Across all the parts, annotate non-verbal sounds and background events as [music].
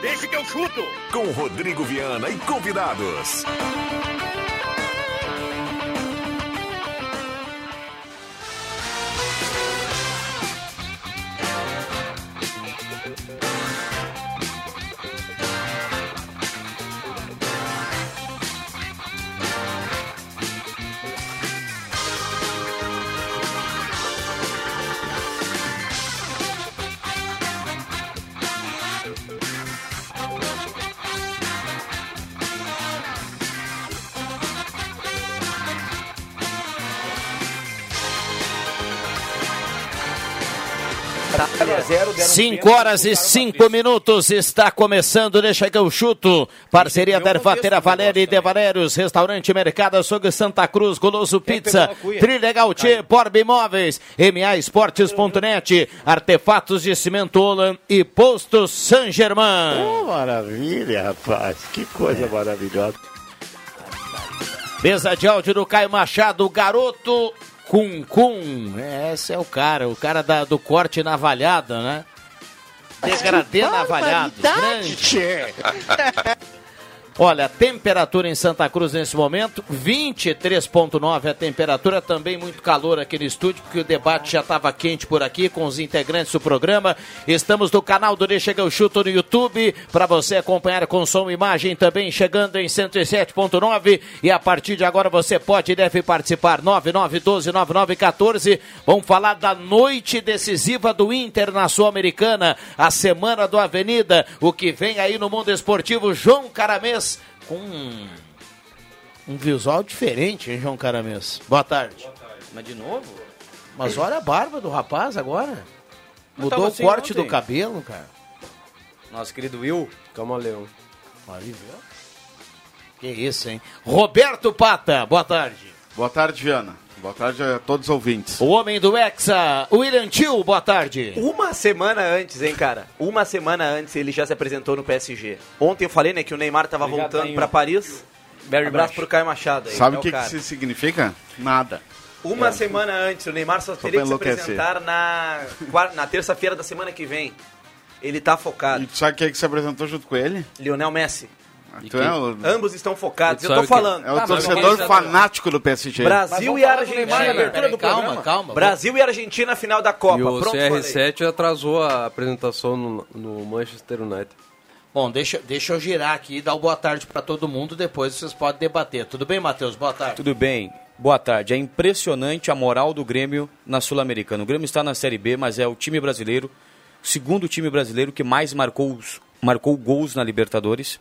Deixe que eu chuto! Com Rodrigo Viana e convidados. 5 horas e 5 minutos está começando, deixa que eu chuto. Parceria da Ervatera Valéria e De Valérios, Restaurante Mercado Açougue Santa Cruz, Goloso Pizza, Trilegal Tchê, Porb Imóveis, MA Esportes.net, Artefatos de Cimento Olan e Posto San Germain. Oh, maravilha, rapaz. Que coisa maravilhosa. Mesa de áudio do Caio Machado, garoto Cum Cum. Esse é o cara, o cara da, do corte navalhada, né? Degradê navalhado. Grande. [laughs] Olha, temperatura em Santa Cruz nesse momento, 23.9 a temperatura, também muito calor aqui no estúdio, porque o debate já estava quente por aqui com os integrantes do programa. Estamos no canal do Deixa que eu chuto no YouTube, para você acompanhar com som e imagem também, chegando em 107.9 e a partir de agora você pode e deve participar, 9912-9914. Vamos falar da noite decisiva do Inter na Sul-Americana, a semana do Avenida, o que vem aí no mundo esportivo, João Caramês com um, um visual diferente, hein, João Caramês? Boa tarde. Mas de novo? Mas olha a barba do rapaz agora. Mudou o assim corte ontem. do cabelo, cara. Nosso querido Will, camaleão. Aí, viu? Que isso, hein? Roberto Pata, boa tarde. Boa tarde, Viana. Boa tarde a todos os ouvintes. O homem do Hexa, William Tio, boa tarde. Uma semana antes, hein, cara? Uma semana antes ele já se apresentou no PSG. Ontem eu falei, né, que o Neymar tava Obrigado, voltando pra Paris. Barry Abraço Brush. pro Caio Machado aí. Sabe é o que, que isso significa? Nada. Uma semana antes, o Neymar só, teria pra que se apresentar na, na terça-feira da semana que vem. Ele tá focado. E tu sabe quem é que se apresentou junto com ele? Lionel Messi. Tu é o, Ambos estão focados. Eu tô falando. é o Tá, torcedor fanático do PSG. Brasil e Argentina. Calma, calma. Brasil e Argentina final da Copa. E o Pronto, falei. CR7 atrasou a apresentação no, no Manchester United. Bom, deixa, deixa eu girar aqui e dar o boa tarde pra todo mundo, depois vocês podem debater. Tudo bem, Matheus? Boa tarde. Tudo bem. Boa tarde. É impressionante a moral do Grêmio na Sul-Americana. O Grêmio está na Série B, mas é o time brasileiro, o segundo time brasileiro que mais marcou, os- marcou gols na Libertadores.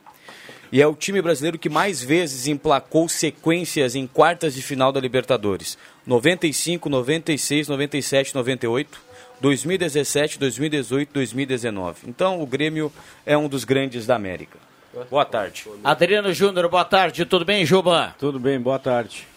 E é o time brasileiro que mais vezes emplacou sequências em quartas de final da Libertadores. 95, 96, 97, 98, 2017, 2018, 2019. Então o Grêmio é um dos grandes da América. Boa tarde. Adriano Júnior, boa tarde. Tudo bem, Juba? Tudo bem, boa tarde.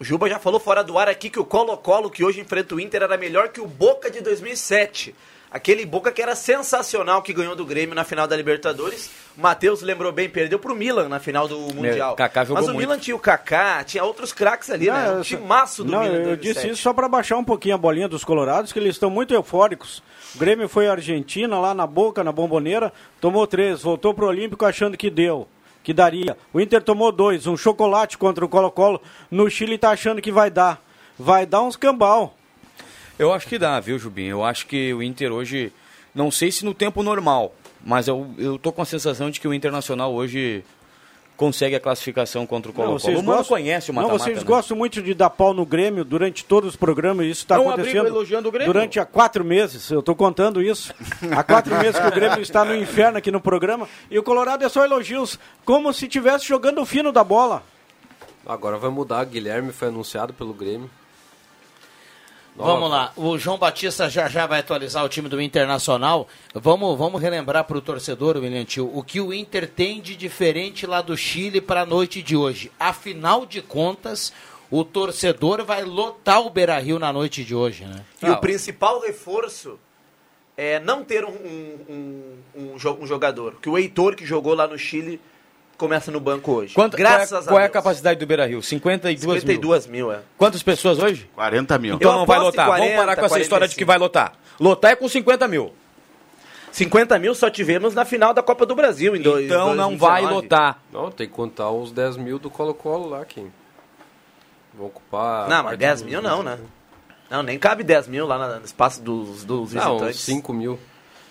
O Juba já falou fora do ar aqui que o Colo-Colo que hoje enfrenta o Inter era melhor que o Boca de 2007. Aquele Boca que era sensacional que ganhou do Grêmio na final da Libertadores. O Matheus lembrou bem, perdeu pro Milan na final do Mundial. Kaká jogou Mas o muito. Milan tinha o Kaká, tinha outros craques ali, né? Um timaço do não, Milan. eu 2007. disse isso só para baixar um pouquinho a bolinha dos colorados, que eles estão muito eufóricos. O Grêmio foi à Argentina, lá na Boca, na Bomboneira, tomou três, voltou pro Olímpico achando que deu, que daria. O Inter tomou dois, um chocolate contra o Colo-Colo. No Chile tá achando que vai dar. Vai dar uns cambal. Eu acho que dá, viu, Jubim? Eu acho que o Inter hoje, não sei se no tempo normal, mas eu, eu tô com a sensação de que o Internacional hoje consegue a classificação contra o Não, Colo-Colo. O Mano conhece o Não, mata-mata, vocês né? gostam muito de dar pau no Grêmio durante todos os programas, e isso está Não acontecendo elogiando o Grêmio. durante há quatro meses. Eu estou contando isso. Há quatro [laughs] meses que o Grêmio está no inferno aqui no programa. E o Colorado é só elogios, como se estivesse jogando o fino da bola. Agora vai mudar, Guilherme foi anunciado pelo Grêmio. Vamos lá, o João Batista já já vai atualizar o time do Internacional. Vamos, vamos relembrar para o torcedor, William Tio, o que o Inter tem de diferente lá do Chile para a noite de hoje. Afinal de contas, o torcedor vai lotar o Beira Rio na noite de hoje, né? E o principal reforço é não ter um, um, um, um um jogador. Que o Heitor, que jogou lá no Chile, começa no banco hoje. Quanto, Graças qual é, a qual é a capacidade do Beira Rio? 52, 52 mil. mil, é. Quantas pessoas hoje? 40 mil. Então Eu não vai lotar. 40, Vamos parar com essa história de 45. que vai lotar. Lotar é com 50 mil. 50 mil só tivemos na final da Copa do Brasil em dois, Então não vai lotar. Não, tem que contar os 10 mil do Colo-Colo lá, que vão ocupar... Não, mas parte 10 do- mil não, né? Não, nem cabe 10 mil lá no espaço dos, dos Não, visitantes. 5 mil.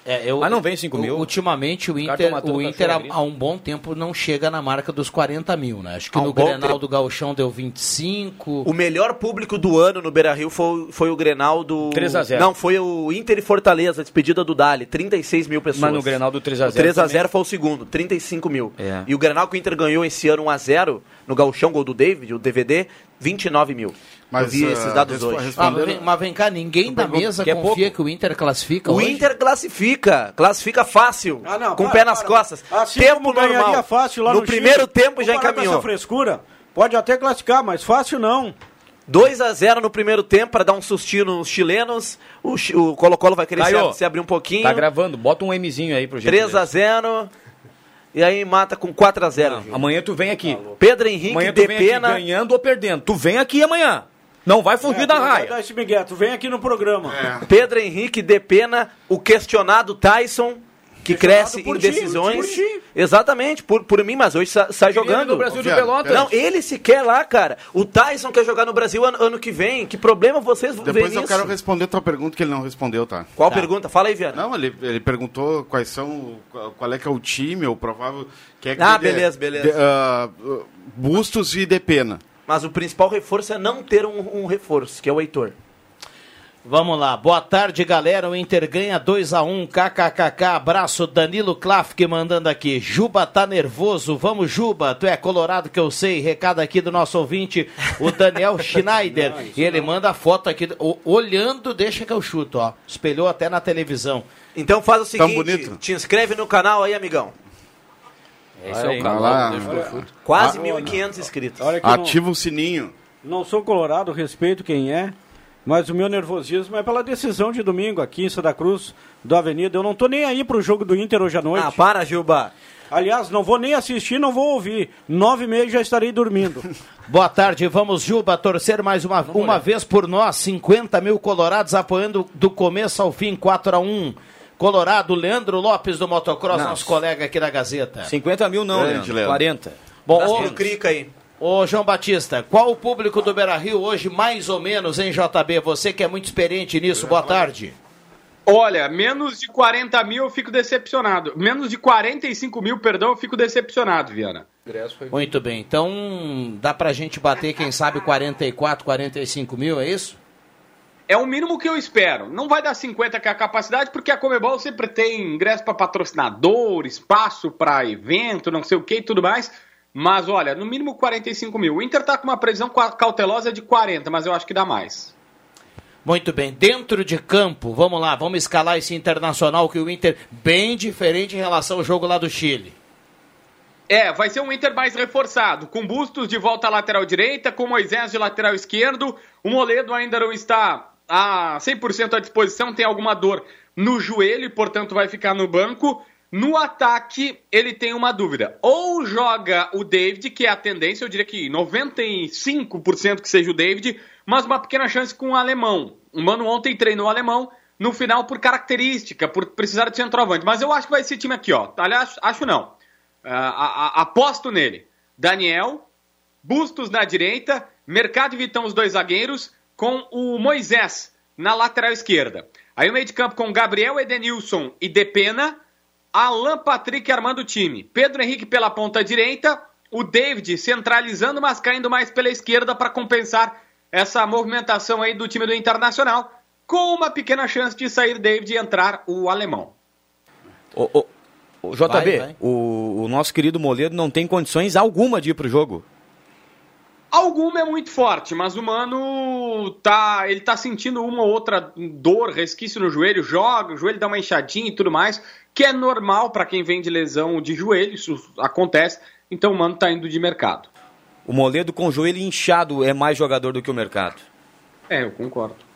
É, eu, Mas não vem 5 mil. Ultimamente o Inter, o o Inter há, há um bom tempo não chega na marca dos 40 mil, né? Acho que Há um no bom Grenal tempo. do Gauchão deu 25. O melhor público do ano no Beira-Rio foi, foi o Grenal do... 3 a 0. Não, foi o Inter e Fortaleza, a despedida do Dali, 36 mil pessoas. Mas no Grenal do 3 a 0 O 3 a 0 também. foi o segundo, 35 mil. É. E o Grenal que o Inter ganhou esse ano 1 a 0 no Gauchão, gol do David, o DVD, 29 mil. Mas, Eu vi ah, esses dados hoje. Ah, mas, vem, mas vem cá, ninguém da mesa que é confia pouco? que o Inter classifica O hoje? Inter classifica, classifica fácil, Ah, não, com o pé nas para. costas. Assim tempo normal. fácil lá no, no, primeiro Chile, tempo já encaminhou. essa frescura. Pode até classificar, mas fácil não. 2 a 0 no primeiro tempo para dar um sustinho nos chilenos. O Colo-Colo vai querer Caio, se, abrir um pouquinho. Tá gravando, bota um Mzinho aí pro jeito. 3 a 0 e aí mata com 4 a 0 Gil. Amanhã tu vem aqui. Pedro Henrique Amanhã tu de vem aqui pena. ganhando ou perdendo. Tu vem aqui amanhã. Não vai fugir da tu vai raia. dar esse Miguel, tu vem aqui no programa. Pedro Henrique de pena, o questionado Tyson, que cresce por em ti, decisões. por ti. Exatamente, por, por mim, mas hoje sa- sai Queria jogando. no Brasil de. Pelotas. Não, ele se quer lá, cara. O Tyson quer jogar no Brasil ano, ano que vem. Que problema vocês vão Depois eu nisso? quero responder a tua pergunta que ele não respondeu, tá? Qual pergunta? Fala aí, Viana. Não, ele, ele perguntou quais são, qual é que é o time, o provável... Que é que Ah, ele- beleza, beleza. de- ah, Bustos e Depena. Mas o principal reforço é não ter um, um reforço, que é o Heitor. Vamos lá, boa tarde galera, o Inter ganha 2x1, kkkk, abraço Danilo Klafke mandando aqui, Juba tá nervoso, vamos Juba, tu é colorado que eu sei, recado aqui do nosso ouvinte, o Daniel [laughs] Schneider, e ele manda a foto aqui, o- olhando, deixa que eu chuto, ó, espelhou até na televisão. Então faz o Tão seguinte, bonito. te inscreve no canal aí, amigão. É isso é o canal. Quase Ah, 1.500 inscritos. Olha que eu não, Ativa o sininho. não sou colorado, respeito quem é, mas o meu nervosismo é pela decisão de domingo aqui em Santa Cruz do Avenida. Eu não tô nem aí pro jogo do Inter hoje à noite. Ah, para, Juba. Aliás, não vou nem assistir, não vou ouvir. Nove e meia já estarei dormindo. [laughs] Boa tarde, vamos Juba, torcer mais uma, uma vez por nós, 50 mil colorados apoiando do começo ao fim, 4 a 1 Colorado, Leandro Lopes do Motocross, Não. nosso colega aqui da Gazeta. 50 mil não, Grande, Leandro. Leandro. 40. Bom, Dá ô, Crica aí. Ô, João Batista, qual o público do Beira Rio hoje, mais ou menos, em JB? Você que é muito experiente nisso, boa tarde. Olha, menos de 40 mil eu fico decepcionado. Menos de 45 mil, perdão, eu fico decepcionado, Viana. Muito bem, então dá pra gente bater, quem sabe, 44, 45 mil, é isso? É o mínimo que eu espero. Não vai dar 50 que é a capacidade, porque a Comebol sempre tem ingresso para patrocinador, espaço para evento, não sei o que e tudo mais. Mas olha, no mínimo 45 mil. O Inter tá com uma previsão cautelosa de 40, mas eu acho que dá mais. Muito bem, dentro de campo, vamos lá, vamos escalar esse internacional que o Inter, bem diferente em relação ao jogo lá do Chile. É, vai ser um Inter mais reforçado, com Bustos de volta à lateral direita, com Moisés de lateral esquerdo. O Moledo ainda não está a 100% à disposição, tem alguma dor no joelho e, portanto, vai ficar no banco. No ataque, ele tem uma dúvida. Ou joga o David, que é a tendência, eu diria que 95% que seja o David, mas uma pequena chance com o alemão. O Mano ontem treinou o alemão, no final por característica, por precisar de centroavante. Mas eu acho que vai ser time aqui, ó. Aliás, acho não. Ah, a- a- aposto nele. Daniel, Bustos na direita, Mercado e Vitão os dois zagueiros, com o Moisés na lateral esquerda. Aí o meio de campo com Gabriel Edenilson e Depena, Alan Patrick armando o time. Pedro Henrique pela ponta direita, o David centralizando, mas caindo mais pela esquerda para compensar essa movimentação aí do time do Internacional, com uma pequena chance de sair David e entrar o alemão. Ô, ô, ô, JB, Vai, vai. O, o nosso querido Moledo não tem condições alguma de ir pro jogo. Alguma é muito forte, mas o Mano tá, ele tá sentindo uma ou outra dor, resquício no joelho, joga, o joelho dá uma inchadinha e tudo mais, que é normal para quem vem de lesão de joelho, isso acontece. Então o Mano tá indo de mercado. O Moledo com o joelho inchado é mais jogador do que o mercado. É, eu concordo.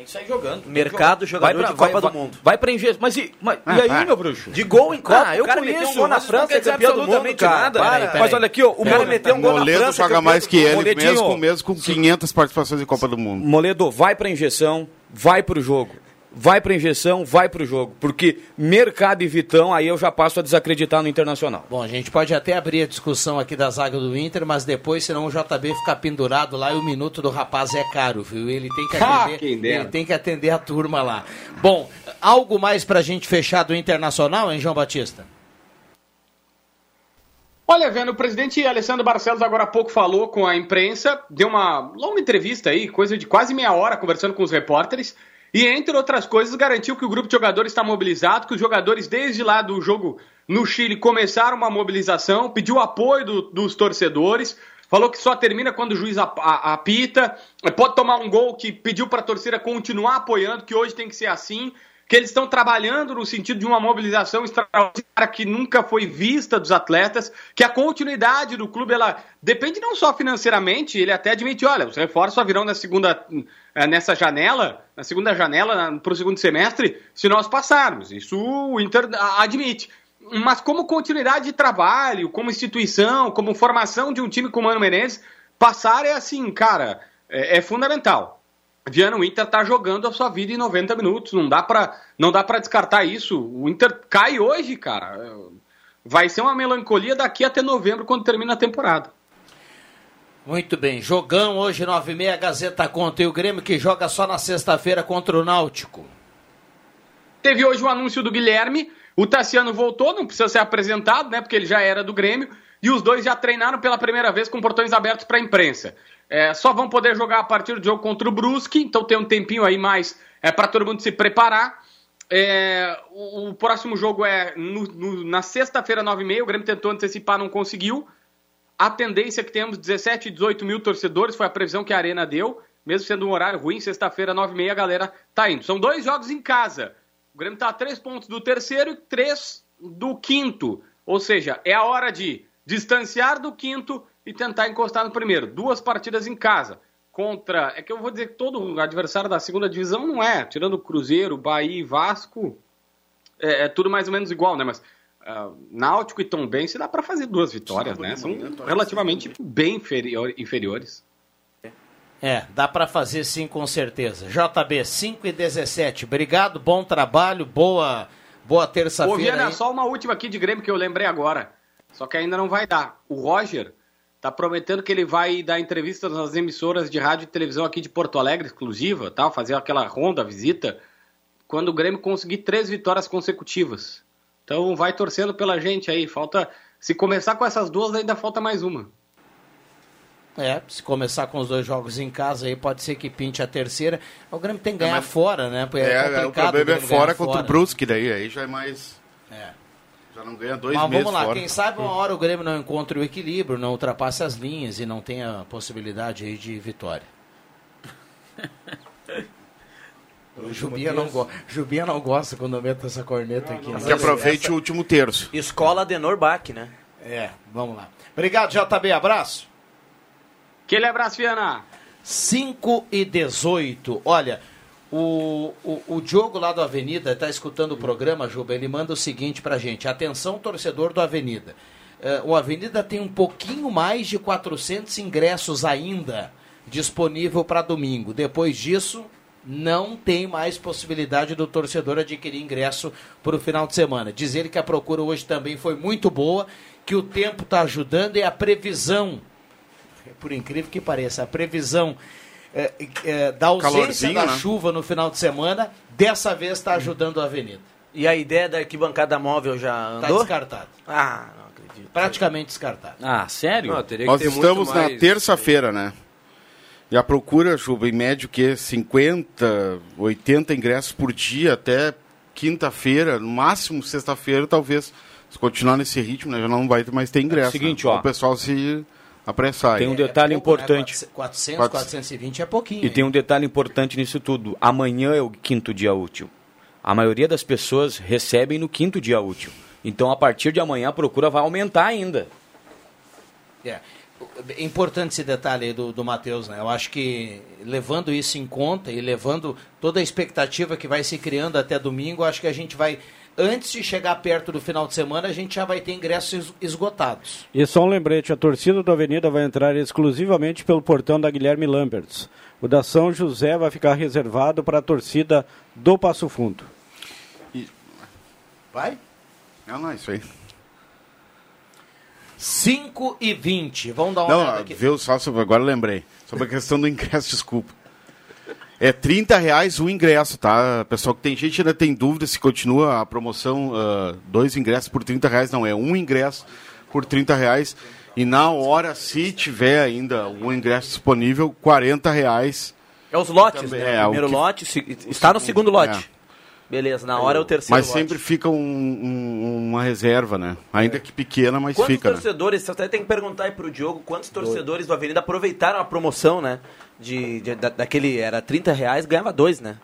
Tem que sair jogando. Mercado, jogador vai pra, de Copa vai, do vai, Mundo. Vai pra injeção. Mas, e, mas Ah, e aí, para. meu bruxo? De gol em Copa, Ah, eu o cara conheço, um gol na França, é campeão do mundo, absolutamente cara. nada. Mas olha aqui, ó, o Moledo, meteu um gol na Moledo França, joga campeão mais do que ele, mesmo, mesmo com 500 participações em Copa do Mundo. Moledo, vai pra injeção, vai pro jogo. Vai pra injeção, vai pro jogo. Porque mercado e Vitão, aí eu já passo a desacreditar no Internacional. Bom, a gente pode até abrir a discussão aqui da zaga do Inter, mas depois, senão o JB ficar pendurado lá e o minuto do rapaz é caro, viu? Ele tem que [laughs] Ah, atender, dera. ele tem que atender a turma lá. Bom, algo mais pra gente fechar do Internacional, hein, João Batista? Olha, vendo, o presidente Alessandro Barcelos agora há pouco falou com a imprensa, deu uma longa entrevista aí, coisa de quase meia hora conversando com os repórteres, e entre outras coisas garantiu que o grupo de jogadores está mobilizado, que os jogadores desde lá do jogo no Chile começaram uma mobilização, pediu apoio do- dos torcedores, falou que só termina quando o juiz apita, pode tomar um gol que pediu para a torcida continuar apoiando, que hoje tem que ser assim, que eles estão trabalhando no sentido de uma mobilização extraordinária que nunca foi vista dos atletas, que a continuidade do clube ela depende não só financeiramente, ele até admite, olha, os reforços só virão na segunda eh, nessa janela, na segunda janela para o segundo semestre, se nós passarmos. Isso o Inter admite. Mas como continuidade de trabalho, como instituição, como formação de um time com o Mano Menezes, passar é assim, cara, é, é fundamental. Viana, o Inter tá jogando a sua vida em 90 minutos. Não dá pra, não dá pra descartar isso. O Inter cai hoje, cara. Vai ser uma melancolia daqui até novembro, quando termina a temporada. Muito bem, jogão hoje, 9h30, Gazeta conta e o Grêmio que joga só na sexta-feira contra o Náutico. Teve hoje o anúncio do Guilherme. O Tassiano voltou, não precisa ser apresentado, né? Porque ele já era do Grêmio. E os dois já treinaram pela primeira vez com portões abertos para a imprensa. É, só vão poder jogar a partir do jogo contra o Brusque, então tem um tempinho aí mais é, para todo mundo se preparar. É, o, o próximo jogo é no- no- na sexta-feira, 9h30. O Grêmio tentou antecipar, não conseguiu. A tendência é que tenhamos 17 e 18 mil torcedores, foi a previsão que a Arena deu. Mesmo sendo um horário ruim, sexta-feira, 9h30, a galera tá indo. São dois jogos em casa. O Grêmio tá a três pontos do terceiro e três do quinto. Ou seja, é a hora de distanciar do quinto e tentar encostar no primeiro. Duas partidas em casa. Contra. É que eu vou dizer que todo adversário da segunda divisão não é. Tirando o Cruzeiro, Bahia e Vasco, é, é tudo mais ou menos igual, né? Mas ah, Náutico e Tombense dá para fazer duas vitórias, né? São relativamente bem inferior- inferiores. É, dá pra fazer sim, com certeza. JB, 5 e 17. Obrigado, bom trabalho, boa, boa Ô, terça-feira. Viana, aí. só uma última aqui de Grêmio que eu lembrei agora. Só que ainda não vai dar. O Roger tá prometendo que ele vai dar entrevistas nas emissoras de rádio e televisão aqui de Porto Alegre, exclusiva, tal, fazer aquela ronda, visita, quando o Grêmio conseguir três vitórias consecutivas. Então vai torcendo pela gente aí. Falta. Se começar com essas duas, ainda falta mais uma. É, se começar com os dois jogos em casa aí, pode ser que pinte a terceira. O Grêmio tem que ganhar mas- fora, né? Porque É, é, o problema é fora contra o Brusque, daí aí já é mais. É. Já não ganha dois Mas meses vamos lá, fora. quem sabe uma hora o Grêmio não encontre o equilíbrio, não ultrapasse as linhas e não tenha possibilidade aí de vitória. [laughs] O Jubinha não, go... Jubinha não gosta quando eu meto essa corneta aqui. né? Que aproveite o último terço. Escola Denor Bach, né? É, vamos lá. Obrigado, JB, abraço. Aquele abraço, Viana. 5 e 18. Olha, o, o, o Diogo lá do Avenida está escutando o programa, Juba. Ele manda o seguinte pra gente: atenção, torcedor do Avenida. Eh, o Avenida tem um pouquinho mais de 400 ingressos ainda disponível para domingo. Depois disso, não tem mais possibilidade do torcedor adquirir ingresso para o final de semana. Diz ele que a procura hoje também foi muito boa, que o tempo está ajudando e a previsão por incrível que pareça, a previsão é, é, da ausência Calorzinho, da né? chuva no final de semana, dessa vez está ajudando a Avenida. E a ideia da arquibancada móvel já Está andou? descartado. Ah, não acredito. Praticamente descartado. Ah, sério? Não, teria que Nós ter estamos muito na mais- terça-feira, né? E a procura, Juba, em médio, que 50, 80 ingressos por dia até quinta-feira, no máximo sexta-feira, talvez. Se continuar nesse ritmo, né, já não vai mais ter ingresso. seguinte, né? ó. O pessoal se a. Tem um detalhe pouco, né? importante. 400, Quatro- 420 é pouquinho. E tem hein? um detalhe importante nisso tudo. Amanhã é o quinto dia útil. A maioria das pessoas recebem no quinto dia útil. Então, a partir de amanhã, a procura vai aumentar ainda. É. É importante esse detalhe aí do, do Matheus, né? Eu acho que levando isso em conta e levando toda a expectativa que vai se criando até domingo, acho que a gente vai, antes de chegar perto do final de semana, a gente já vai ter ingressos es- esgotados. E só um lembrete, a torcida do Avenida vai entrar exclusivamente pelo portão da Guilherme Lamberts. O da São José vai ficar reservado para a torcida do Passo Fundo. Vai? Não, não, isso aí. 5 e 20. Vamos dar uma Não, olhada aqui. viu só sobre, agora lembrei. Sobre a questão do ingresso, desculpa. É 30 reais o ingresso, tá? Pessoal, que tem gente ainda tem dúvida se continua a promoção, ah, dois ingressos por 30 reais. Não, é um ingresso por 30 reais. E na hora, se tiver ainda um ingresso disponível, 40 reais. É os lotes, Também né? é, o primeiro que- lote, está no segundo lote. É. Beleza, na hora é o terceiro Mas lote. sempre fica um- um- uma reserva, né? Ainda que pequena, mas Quantos fica, né? torcedores, você até tem que perguntar aí pro Diogo, quantos torcedores do Avenida aproveitaram a promoção, né? De, de- da- daquele, era 30 reais, ganhava dois, né?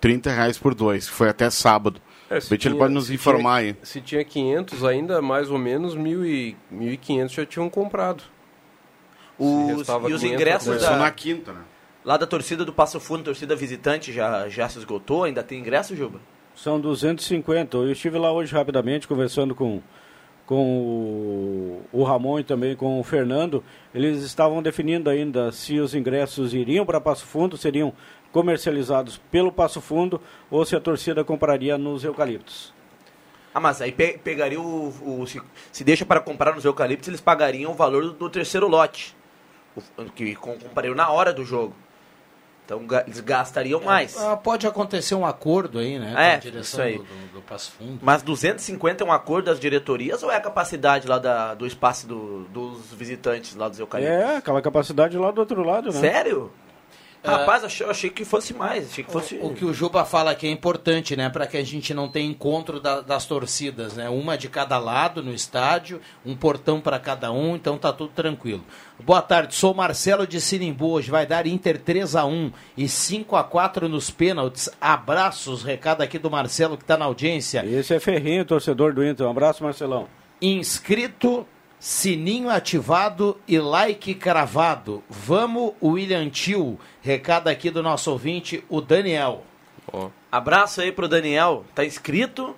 30 reais por dois, foi até sábado. É, É, se ele tinha- pode nos informar tinha- aí. Se tinha 500 ainda, mais ou menos 1.000 e 1.500 já tinham comprado. Os, e os 500, ingressos da, na quinta, né? Lá da torcida do Passo Fundo, torcida visitante, já, já se esgotou? Ainda tem ingresso, Juba? São 250. Eu estive lá hoje rapidamente conversando com, com o, o Ramon e também com o Fernando. Eles estavam definindo ainda se os ingressos iriam para Passo Fundo, seriam comercializados pelo Passo Fundo ou se a torcida compraria nos eucaliptos. Ah, mas aí pe- pegaria o. o- se, se deixa para comprar nos eucaliptos, eles pagariam o valor do, do terceiro lote. O- que com- comprariam na hora do jogo. Então eles gastariam mais. Ah, pode acontecer um acordo aí, né? É, com a direção isso aí. Do, do, do Passo Fundo. Mas 250 é um acordo das diretorias ou é a capacidade lá da- do espaço do- dos visitantes lá dos eucaliptos? É, aquela capacidade lá do outro lado, né? Sério? Rapaz, achei, achei que fosse mais. Achei que fosse. O que o Juba fala aqui é importante, né? Para que a gente não tenha encontro da- das torcidas, né? Uma de cada lado no estádio, um portão para cada um, então tá tudo tranquilo. Boa tarde, sou Marcelo de Sinimbu. Hoje vai dar Inter 3 a 1 e 5 a 4 nos pênaltis. Abraços, recado aqui do Marcelo que tá na audiência. Esse é ferrinho, torcedor do Inter. Um abraço, Marcelão. Inscrito, sininho ativado e like cravado. Vamos, William Tio. Recado aqui do nosso ouvinte, o Daniel. Abraço aí pro Daniel, tá inscrito.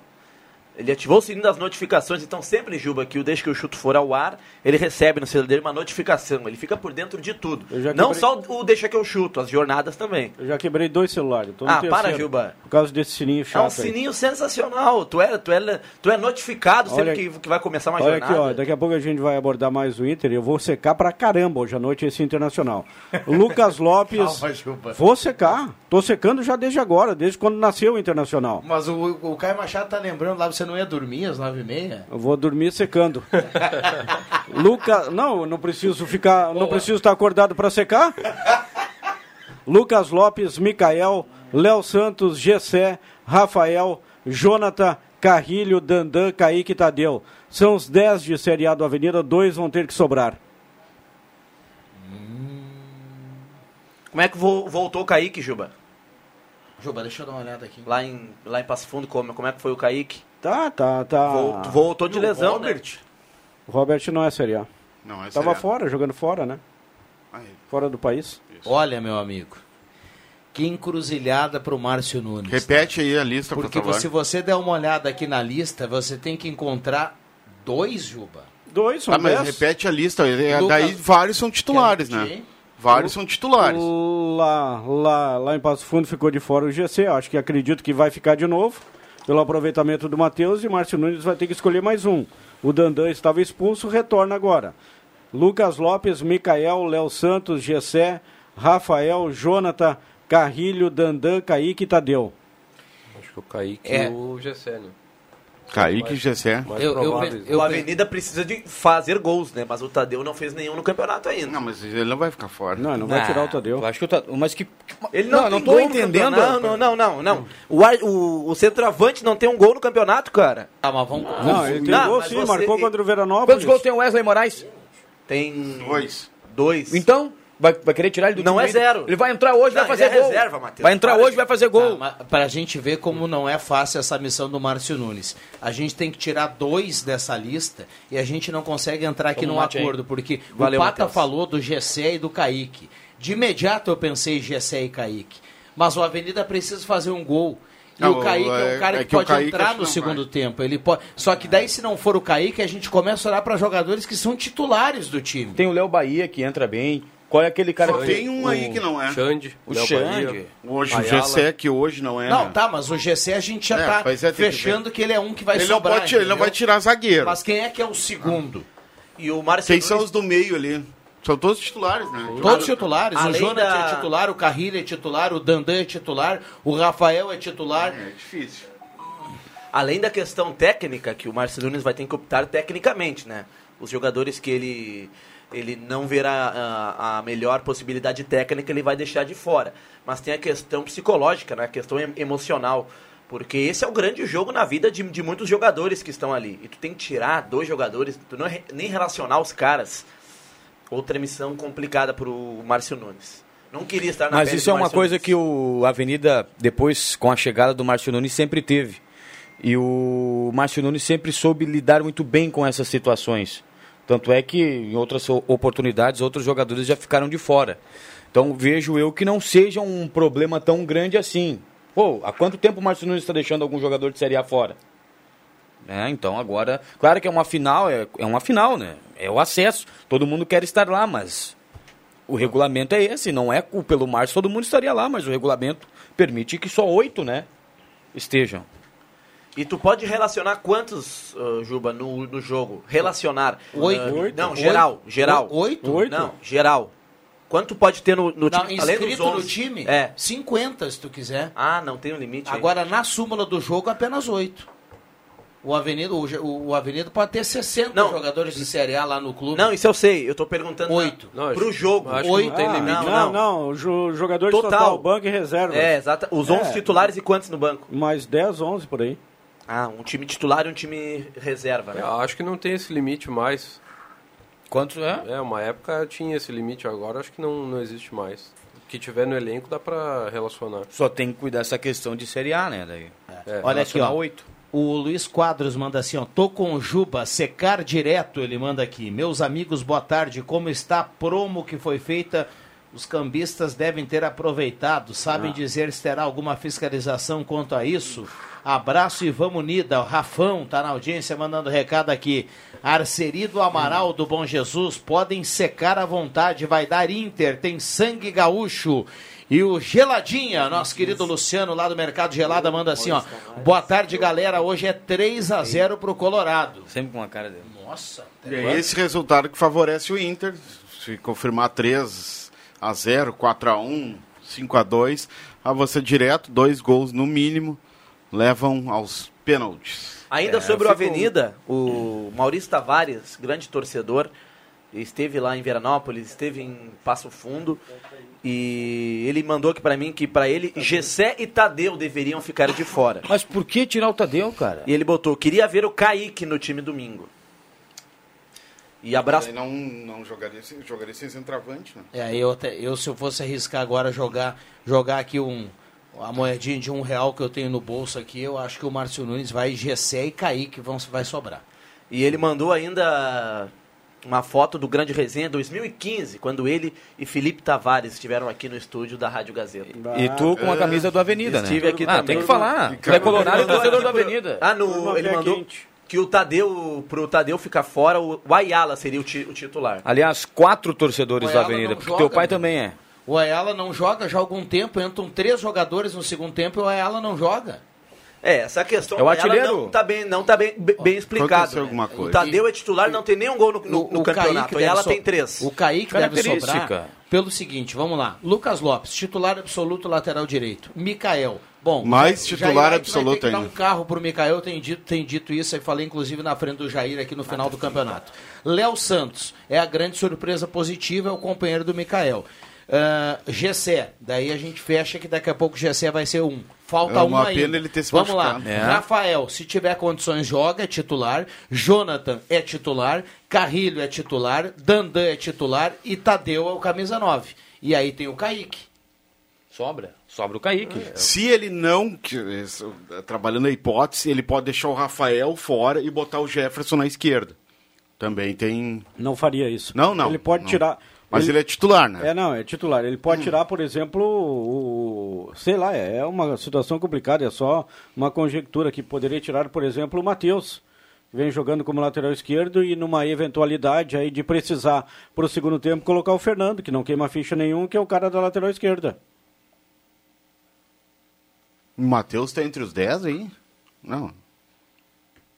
Ele ativou o sininho das notificações, então sempre, Juba, que o Deixa que o chuto for ao ar, ele recebe no celular dele uma notificação. Ele fica por dentro de tudo. Já Não quebrei- só o Deixa que eu chuto, as jornadas também. Eu já quebrei dois celulares. tô no Ah, para, terceiro, Juba. Por causa desse sininho É chato um aí. sininho sensacional. Tu é, tu é, tu é notificado sempre Olha- que, que vai começar uma Olha jornada. aqui, ó, daqui a pouco a gente vai abordar mais o Inter. Eu vou secar pra caramba hoje à noite esse Internacional. [laughs] Lucas Lopes. Calma, Juba. Vou secar. Tô secando já desde agora, desde quando nasceu o Internacional. Mas o, o Caio Machado tá lembrando lá, você não ia dormir às nove e meia? Eu vou dormir secando. [laughs] Lucas, não, não preciso ficar, não preciso estar acordado para secar. Lucas Lopes, Micael, Léo Santos, Gessé, Rafael, Jonathan, Carrilho, Dandan, Kaique e Tadeu. São os 10 de Série A do Avenida, dois vão ter que sobrar. Como é que vo- voltou o Kaique, Juba? Juba, deixa eu dar uma olhada aqui. Lá em, lá em Passo Fundo, como, como é que foi o Kaique? Tá, tá, tá. Voltou, voltou de E o lesão, Robert? né? O Robert não é Série A. Não, é Tava sério. fora, jogando fora, né? Aí. Fora do país. Olha, meu amigo, que encruzilhada pro Márcio Nunes. Repete aí a lista, Porque por favor. se você der uma olhada aqui na lista, você tem que encontrar dois, Juba. Dois, são Tá, mas 10. repete a lista. é, Lucas- Daí vários são titulares, né? Vários são titulares. Lá, lá, lá em Passo Fundo ficou de fora o GC, acho que acredito que vai ficar de novo, pelo aproveitamento do Matheus, e Márcio Nunes vai ter que escolher mais um. O Dandan estava expulso, retorna agora. Lucas Lopes, Micael, Léo Santos, Gessé, Rafael, Jonathan, Carrilho, Dandan, Kaique e Tadeu. Acho que o Kaique É. e o Gessé, né? Kaique e Gessé. Mais Eu- eu- eu- o Avenida precisa de fazer gols, né? Mas o Tadeu não fez nenhum no campeonato ainda. Não, mas ele não vai ficar fora. Não, não vai Ah, tirar o Tadeu. Eu acho que o Ta- Mas que. Ele não, não, não tô entendendo. campeonato. Não, não, não, não. O, ar- o, o centroavante não tem um gol no campeonato, cara. Tá, mas vamos... Não, ele tem Não, gol sim, você- marcou contra o Veranópolis. Quantos gols tem o Wesley Moraes? Tem Dois. dois. Então, vai, vai querer tirar ele do Não time é ainda? zero. Ele vai entrar hoje, Não, vai fazer ele é gol. reserva, Matheus. vai entrar Para, hoje, vai fazer gol. Tá, para a gente ver como não é fácil essa missão do Márcio Nunes. A gente tem que tirar dois dessa lista e a gente não consegue entrar aqui Toma um num mate acordo, porque Valeu, o Pata Matheus. falou do Gessé e do Kaique. De imediato eu pensei em Gessé e Kaique. Mas o Avenida precisa fazer um gol. E Não, o Kaique é é- um cara é que, que pode Kaique entrar no não segundo vai. tempo. Ele pode... Só que daí, se não for o Kaique, a gente começa a olhar para jogadores que são titulares do time. Tem o Léo Bahia que entra bem. Qual é aquele cara Só que tem um aí que não é. Xande, O Léo Xande. Bahia. Hoje o Ayala. Gessé, que hoje não é. Não, tá, mas o Gessé a gente já É, tá pois é, tem que fechando que, ele é um que vai Ele não, sobrar. pode, ele não entendeu? vai tirar zagueiro. Mas quem é que é o segundo? E o Márcio Quem são Nunes- os do meio ali? São todos titulares, né? Todos titulares. Além o Jonas da- é titular, o Carrilho é titular, o Dandan é titular, o Rafael é titular. É difícil. Além da questão técnica, que o Márcio Nunes vai ter que optar tecnicamente, né? Os jogadores que ele, ele não verá a, a melhor possibilidade técnica, ele vai deixar de fora. Mas tem a questão psicológica, né? A questão em- emocional. Porque esse é o grande jogo na vida de, de muitos jogadores que estão ali. E tu tem que tirar dois jogadores, tu não é nem relacionar os caras. Outra missão complicada pro Márcio Nunes. Não queria estar na Mas isso é uma Márcio coisa Nunes. que o Avenida, depois com a chegada do Márcio Nunes, sempre teve. E o Márcio Nunes sempre soube lidar muito bem com essas situações. Tanto é que em outras oportunidades outros jogadores já ficaram de fora. Então vejo eu que não seja um problema tão grande assim. Pô, há quanto tempo o Márcio Nunes está deixando algum jogador de Série A fora? É, então agora, claro que é uma final, é, é uma final, né? É o acesso. Todo mundo quer estar lá, mas o regulamento é esse, não é pelo Márcio, todo mundo estaria lá, mas o regulamento permite que só oito, né, estejam. E tu pode relacionar quantos, ah, Juba, no, no jogo? Relacionar. Oito. Ah, Oito. Não, geral. Geral. Oito? Oito. Não, geral. Quanto pode ter no, no Não, time? Além dos inscrito no 11? time, É. 50 se tu quiser. Ah, não tem um limite. aí. Agora, na súmula do jogo, apenas oito. O Avenida, o, o, Avenida pode ter 60 Não. jogadores de Série A lá no clube. Não, isso eu sei. Eu tô perguntando. Oito. Não, acho- Pro jogo. acho que Oito. não tem Ah, limite. não, não, não. não, o jo- jogador de Total. total, banco e reserva. É, exato. Os 11 É. titulares e quantos no banco? Mais 10, 11 por aí. Ah, um time titular e um time reserva, né? Eu acho que não tem esse limite mais. Quantos é? É, uma época tinha esse limite, agora acho que não, não existe mais. O que tiver no elenco dá pra relacionar. Só tem que cuidar dessa questão de Série A, né, daí. É. Olha aqui, ó. oito. O Luiz Quadros manda assim, ó. Tô com o Juba, secar direto, ele manda aqui. Meus amigos, boa tarde. Como está a promo que foi feita? Os cambistas devem ter aproveitado. Sabem dizer se terá alguma fiscalização quanto a isso? Abraço e vamos unida. O Rafão tá na audiência mandando recado aqui. Arcerido Amaral do Bom Jesus, podem secar à vontade. Vai dar Inter, tem sangue gaúcho. E o Geladinha, nosso querido Luciano lá do Mercado Gelada, manda assim, ó. Boa tarde, galera. Hoje é 3 a 0 pro Colorado. Sempre com a cara dele. Nossa. É esse resultado que favorece o Inter. Se confirmar 3 a 0, 4 a 1, 5 a 2, avança direto, dois gols no mínimo, levam aos pênaltis. Ainda É, sobre o Avenida, o Maurício Tavares, grande torcedor, esteve lá em Veranópolis, esteve em Passo Fundo e ele mandou aqui pra mim que pra ele Gessé e Tadeu deveriam ficar de fora. Mas por que tirar o Tadeu, cara? E ele botou, queria ver o Kaique no time domingo. E abraço. Não, não jogaria, sem- jogaria sem centroavante, né? É, eu, até- eu se eu fosse arriscar agora jogar, jogar aqui um a moedinha de um real que eu tenho no bolso aqui, eu acho que o Márcio Nunes vai Gessé e Kaique vão vai sobrar. E ele mandou ainda uma foto do Grande Resenha 2015, quando ele e Felipe Tavares estiveram aqui no estúdio da Rádio Gazeta. E tu com a camisa do Avenida, né? Estive aqui ah, também. tem que falar. Tu é colorado e torcedor do Avenida. Ah, no, ele mandou quente. que o Tadeu, pro Tadeu ficar fora, o, Ayala seria o, ti- o titular. Aliás, quatro torcedores da Avenida, porque joga, teu pai né? também é. O Ayala não joga já há algum tempo, entram três jogadores no segundo tempo e o Ayala não joga. É, essa questão É o artilheiro. não tá bem, não tá bem, be- bem explicado. Né? alguma coisa. O Tadeu é titular, não tem nenhum gol no, no- no campeonato. O deve Ayala so- tem três. O Kaique deve sobrar pelo seguinte, vamos lá. Lucas Lopes, titular absoluto lateral direito. Mikael. Bom, Mais titular Jair absoluto que dar ainda. um carro pro Mikael, tem dito, tem dito isso, eu falei inclusive na frente do Jair aqui no final do campeonato. Léo Santos é a grande surpresa positiva, é o companheiro do Mikael. Ah, Gessé, daí a gente fecha que daqui a pouco o Gessé vai ser um. Falta É um uma ainda. pena ele ter se Vamos lá. É. Rafael, se tiver condições, joga, é titular. Jonathan é titular. Carrilho é titular. Dandan é titular. E Tadeu é o camisa 9. E aí tem o Kaique. Sobra. Sobra o Kaique. Se ele não, trabalhando a hipótese, ele pode deixar o Rafael fora e botar o Jefferson na esquerda. Também tem. Não faria isso. Não, não. Ele pode não. tirar. Mas ele, é titular, né? É, não, é titular. Ele pode tirar, por exemplo, o. Sei lá, é uma situação complicada, é só uma conjectura que poderia tirar, por exemplo, o Matheus. que Vem jogando como lateral esquerdo e numa eventualidade aí de precisar para o segundo tempo colocar o Fernando, que não queima ficha nenhum, que é o cara da lateral esquerda. O Matheus tá entre os 10 aí? Não.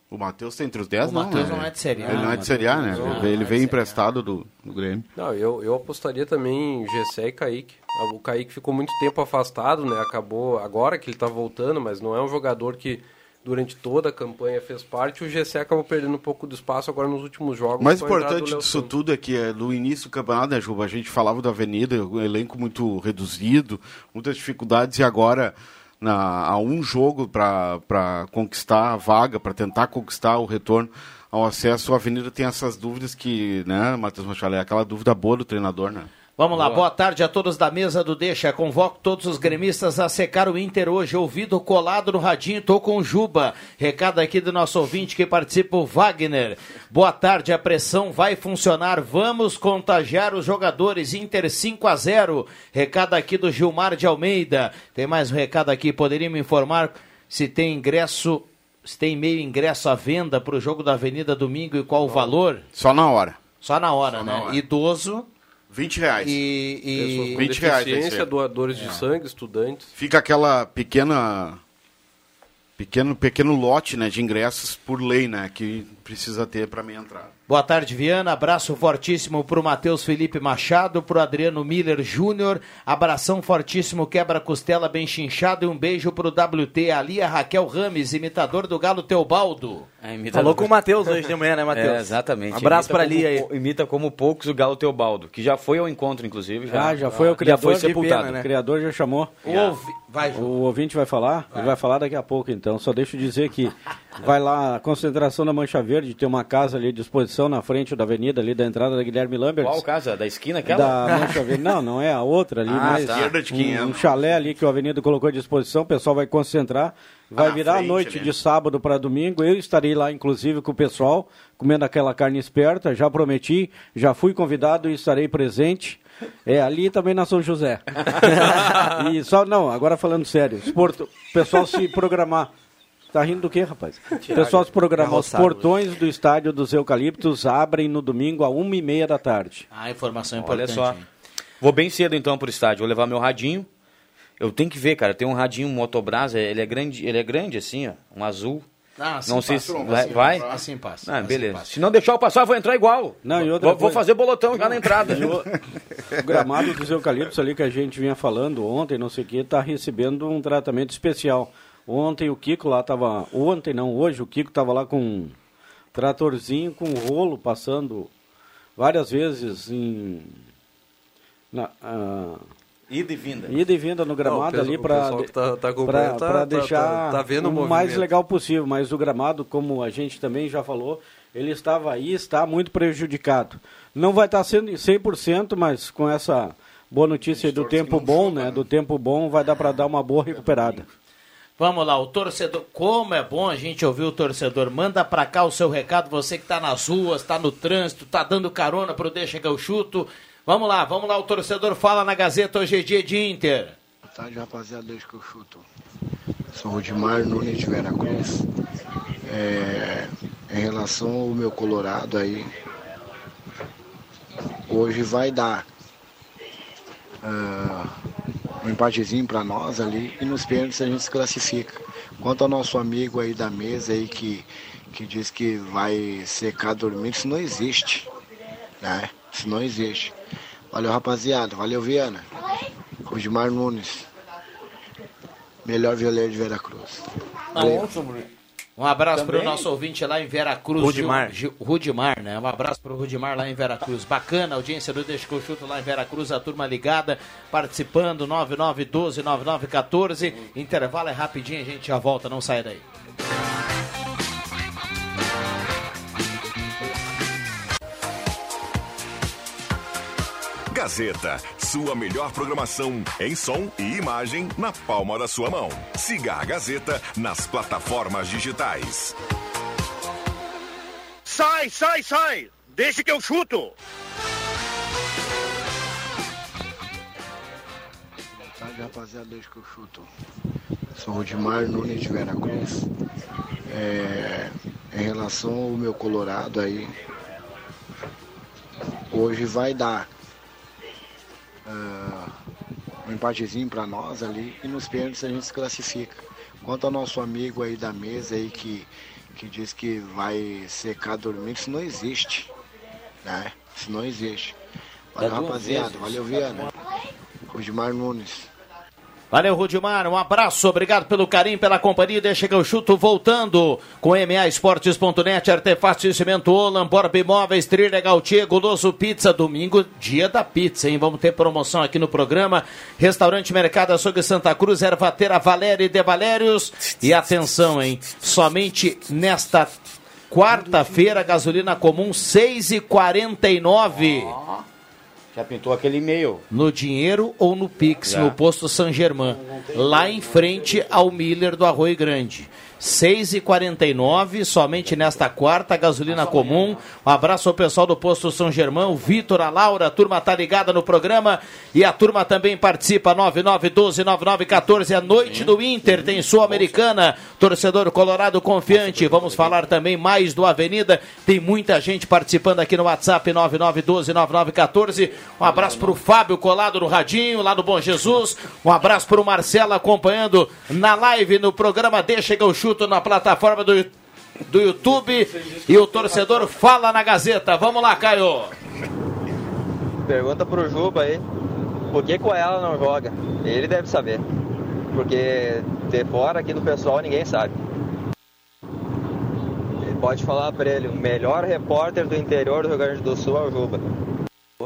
O Matheus tá entre os 10, O não. Matheus né? não é de Série A. Ele não é de Série A, né? Não, ele veio- é veio emprestado do, do Grêmio. Não, eu, eu apostaria também em Gessé e Kaique. O Kaique ficou muito tempo afastado, né? Acabou agora que ele tá voltando, mas não é um jogador que durante toda a campanha fez parte. O Gessé acabou perdendo um pouco do espaço agora nos últimos jogos. O mais importante disso Santos. tudo é que é, no início do campeonato, né, Juba? A gente falava da Avenida, um elenco muito reduzido, muitas dificuldades, e agora, na, a um jogo para conquistar a vaga, para tentar conquistar o retorno ao acesso, a Avenida tem essas dúvidas que, né, Matheus Machalé, aquela dúvida boa do treinador, né? Vamos lá, boa tarde a todos da mesa do Deixa. Convoco todos os gremistas a secar o Inter hoje. Ouvido colado no radinho, tô com o Juba. Recado aqui do nosso ouvinte que participa, o Wagner. Boa tarde, a pressão vai funcionar. Vamos contagiar os jogadores. Inter 5 a 0. Recado aqui do Gilmar de Almeida. Tem mais um recado aqui. Poderia me informar se tem ingresso, se tem meio ingresso à venda para o jogo da Avenida domingo e qual o valor? Só na hora. Só na hora, Só né? na hora. Idoso. 20 reais. E, e... com 20 reais, deficiência, tem que ser. doadores de sangue, estudantes. Fica aquela pequena. Pequeno, pequeno lote né, de ingressos por lei, né? Que precisa ter para minha entrada. Boa tarde, Viana. Abraço fortíssimo pro Matheus Felipe Machado, pro Adriano Miller Júnior. Abração fortíssimo, quebra-costela bem chinchado e um beijo pro WT ali, a Raquel Rames, imitador do Galo Teobaldo. É, Falou com o Matheus hoje de manhã, né, Matheus? É, exatamente. Abraço como ali aí. Imita como poucos o Galo Teobaldo, que já foi ao encontro, inclusive. Já, Ah, já foi o criador. Já foi sepultado. pena, né? O criador já chamou. Ouve. Vai, Ju. O ouvinte vai falar? Ele vai falar daqui a pouco, então. Só deixa eu dizer que vai lá a concentração da Mancha Verde, tem uma casa ali à disposição na frente da avenida, ali da entrada da Guilherme Lambert. Qual casa? Da esquina aquela? Da Mancha Verde. Não, não é a outra ali, Ah, mas tá. Esquerda de um, 500. um chalé ali que o Avenida colocou à disposição, o pessoal vai concentrar. Vai Ah, virar a frente noite ali. de sábado para domingo. Eu estarei lá, inclusive, com o pessoal, comendo aquela carne esperta. Já prometi, já fui convidado e estarei presente. É, ali também na São José. [laughs] e só, não, agora falando sério. Esporto, o pessoal se programar. Tá rindo do quê, rapaz? [laughs] Pessoal se programar. Os roçado, portões do estádio dos Eucaliptos abrem no domingo a uma e meia da tarde. Ah, informação Olha importante. só. hein? Vou bem cedo então pro estádio. Vou levar meu radinho. Eu tenho que ver, cara. Tem um radinho Motobras, é- ele é grande, ele é grande assim, ó, um azul. Ah, assim Não sei se vai, vai? Assim passa. Ah, assim beleza. passa. Se não deixar eu passar, eu vou entrar igual. Não, e outra vou, vou fazer bolotão já na entrada. [laughs] O gramado dos eucaliptos ali que a gente vinha falando ontem, não sei o que, está recebendo um tratamento especial. Ontem o Kiko lá estava. Ontem não, hoje o Kiko estava lá com um tratorzinho com um rolo passando várias vezes em. Na, ah, Ida e vinda. ida e vinda no gramado Não, o ali para pessoal que tá- tá acompanhando tá- tá- deixar tá- tá vendo o o mais legal possível. Mas o gramado, como a gente também já falou, ele estava aí, está muito prejudicado. Não vai estar sendo em 100%, mas com essa boa notícia aí do tempo bom, né? Do tempo bom, vai dar para dar uma boa recuperada. Vamos lá, o torcedor. Como é bom a gente ouvir o torcedor. Manda pra cá o seu recado, você que tá nas ruas, tá no trânsito, tá dando carona pro Deixa que eu chuto. Vamos lá, vamos lá, o torcedor fala na Gazeta hoje é dia de Inter. Boa tarde, rapaziada, desde que eu chuto. Sou Rudimar Nunes de Veracruz. É, em relação ao meu Colorado aí, hoje vai dar ah, um empatezinho para nós ali e nos pênaltis a gente se classifica. Quanto ao nosso amigo aí da mesa aí que, que diz que vai secar dormindo, isso não existe. Né? Isso não existe. Valeu rapaziada, valeu Viana. Rudimar Nunes. Melhor violeiro de Veracruz. Tá Um abraço para o nosso ouvinte lá em Veracruz. Rudimar. Gil- Gil- Rudimar, né? Um abraço para o Rudimar lá em Veracruz. Bacana, a audiência do Deixa que eu chuto lá em Veracruz, a turma ligada, participando, 9912-9914. Intervalo é rapidinho, a gente já volta, não sai daí. Gazeta, sua melhor programação em som e imagem na palma da sua mão. Siga a Gazeta nas plataformas digitais. Sai, sai, sai! Deixa que eu chuto! Tarde, rapaziada, desde que eu chuto. Sou Rudimar Nunes de Veracruz. É, em relação ao meu Colorado aí, hoje vai dar ah, um empatezinho para nós ali e nos pênaltis a gente se classifica. Quanto ao nosso amigo aí da mesa aí que, que diz que vai secar dormindo, isso não existe. Né? Isso não existe. Valeu, duas rapaziada. Valeu, Viana. Rudimar Nunes. Valeu, Rudimar. Um abraço, obrigado pelo carinho, pela companhia. Deixa que eu chuto voltando com MAEsportes.net, Artefatos de Cimento Olan, Borba Imóveis, Trilha Gautier, Goloso Pizza, domingo, dia da pizza, hein? Vamos ter promoção aqui no programa. Restaurante Mercado Açougue Santa Cruz, Ervateira Valéria e De Valérios. E atenção, hein? Somente nesta quarta-feira, gasolina comum 6,49. Já pintou aquele e-mail. No dinheiro ou no Pix, Já. no posto San Germain. Lá em frente ao Miller do Arroio Grande. 6,49 somente nesta quarta, gasolina comum. Um abraço ao pessoal do posto São Germão, o Vitor, a Laura, a turma tá ligada no programa e a turma também participa 99129914, a noite do Inter tem Sul-Americana, torcedor colorado confiante. Vamos falar também mais do Avenida. Tem muita gente participando aqui no WhatsApp 99129914. Um abraço pro Fábio colado no radinho, lá do Bom Jesus. Um abraço pro Marcelo acompanhando na live no programa Deixa que eu chuto na plataforma do, do YouTube. E o torcedor fala na Gazeta. Vamos lá, Caio. Pergunta pro Juba aí, por que que o Ayala não joga? Ele deve saber. Porque de fora aqui do pessoal ninguém sabe. Ele pode falar pra ele, o melhor repórter do interior do Rio Grande do Sul é o Juba.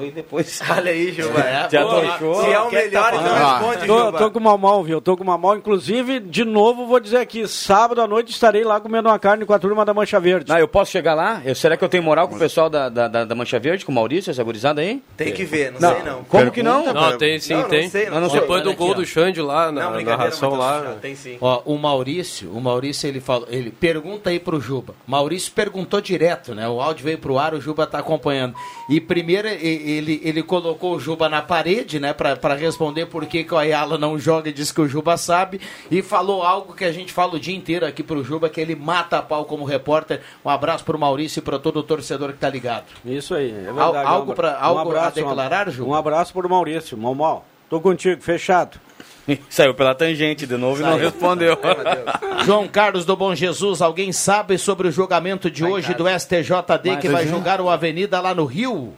E depois. [laughs] Olha aí, Juba. [laughs] É, Já deixou? Se é o Quer melhor, tá então responde, Tô, Juba. tô com uma mão, viu? Tô com uma mão. Inclusive, de novo, vou dizer aqui: sábado à noite estarei lá comendo uma carne com a turma da Mancha Verde. Ah, eu posso chegar lá? Eu, será que eu tenho moral com o pessoal da, da, da- da Mancha Verde, com o Maurício, essa gurizada aí? Tem que ver, não, Não, sei não. como que não? Não, tem sim, Não, não tem. não Não, não sei. sei. Depois do gol aqui, do Xande lá, na Não, narração lá. Tem sim. Ó, o Maurício, o Maurício ele falou, ele pergunta aí pro Juba. Maurício perguntou direto, né? O áudio veio pro ar, o Juba tá acompanhando. E primeiro e- ele, ele colocou o Juba na parede, né, Pra pra responder por que, que o Ayala não joga e disse que o Juba sabe. E falou algo que a gente fala o dia inteiro aqui pro Juba, que ele mata a pau como repórter. Um abraço pro Maurício e pra todo o torcedor que tá ligado. Isso aí, é verdade. Al- Um algo pra- algo a declarar, um, Ju? Um abraço pro Maurício, mal mal. Tô contigo, fechado. [laughs] Saiu pela tangente de novo e não Saiu. respondeu. [laughs] João Carlos do Bom Jesus, alguém sabe sobre o julgamento de hoje do STJD que vai julgar o Avenida lá no Rio?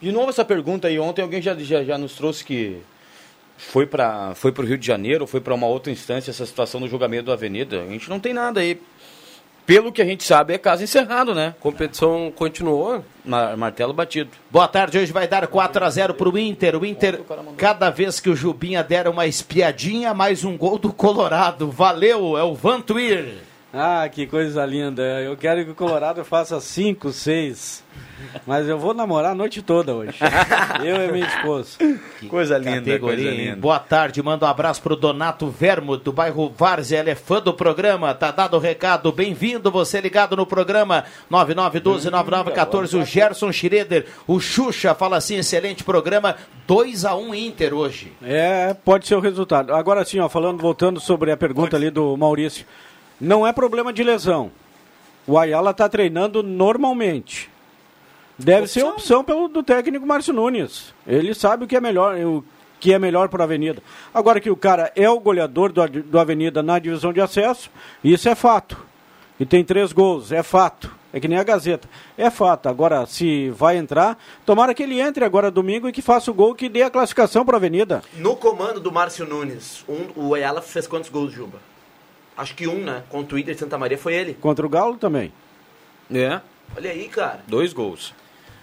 De novo essa pergunta aí. Ontem alguém já, já, já nos trouxe que foi para foi o Rio de Janeiro, foi para uma outra instância essa situação do julgamento do Avenida. A gente não tem nada aí. Pelo que a gente sabe, é caso encerrado, né? Competição continuou. Ma- martelo batido. Boa tarde, hoje vai dar 4 a 0 pro Inter. O Inter, cada vez que o Jubinha der uma espiadinha, mais um gol do Colorado. Valeu, é o Vantuir. Ah, que coisa linda. Eu quero que o Colorado faça 5, 6. Mas eu vou namorar a noite toda hoje. [laughs] Eu e minha esposa. Coisa linda, Categoria, coisa linda. Boa tarde, manda um abraço pro Donato Vermo, do bairro Várzea, ele é fã do programa, tá dado o recado, bem-vindo, você ligado no programa, 9912-9914, o Gerson Schroeder, o Xuxa fala assim, excelente programa, 2 a 1 Inter hoje. É, pode ser o resultado. Agora sim, ó, falando, voltando sobre a pergunta ali do Maurício. Não é problema de lesão. O Ayala está treinando normalmente. Deve ser opção pelo, do técnico Márcio Nunes. Ele sabe o que é melhor, o que é melhor para a Avenida. Agora que o cara é o goleador do, do Avenida na divisão de acesso, isso é fato. E tem três gols, é fato. É que nem a Gazeta. É fato. Agora, se vai entrar, tomara que ele entre agora domingo e que faça o gol que dê a classificação para a Avenida. No comando do Márcio Nunes, um- o Ayala fez quantos gols, Juba? Acho que um, né? Contra o Inter de Santa Maria foi ele. Contra o Galo também. É, Olha aí, cara. dois gols.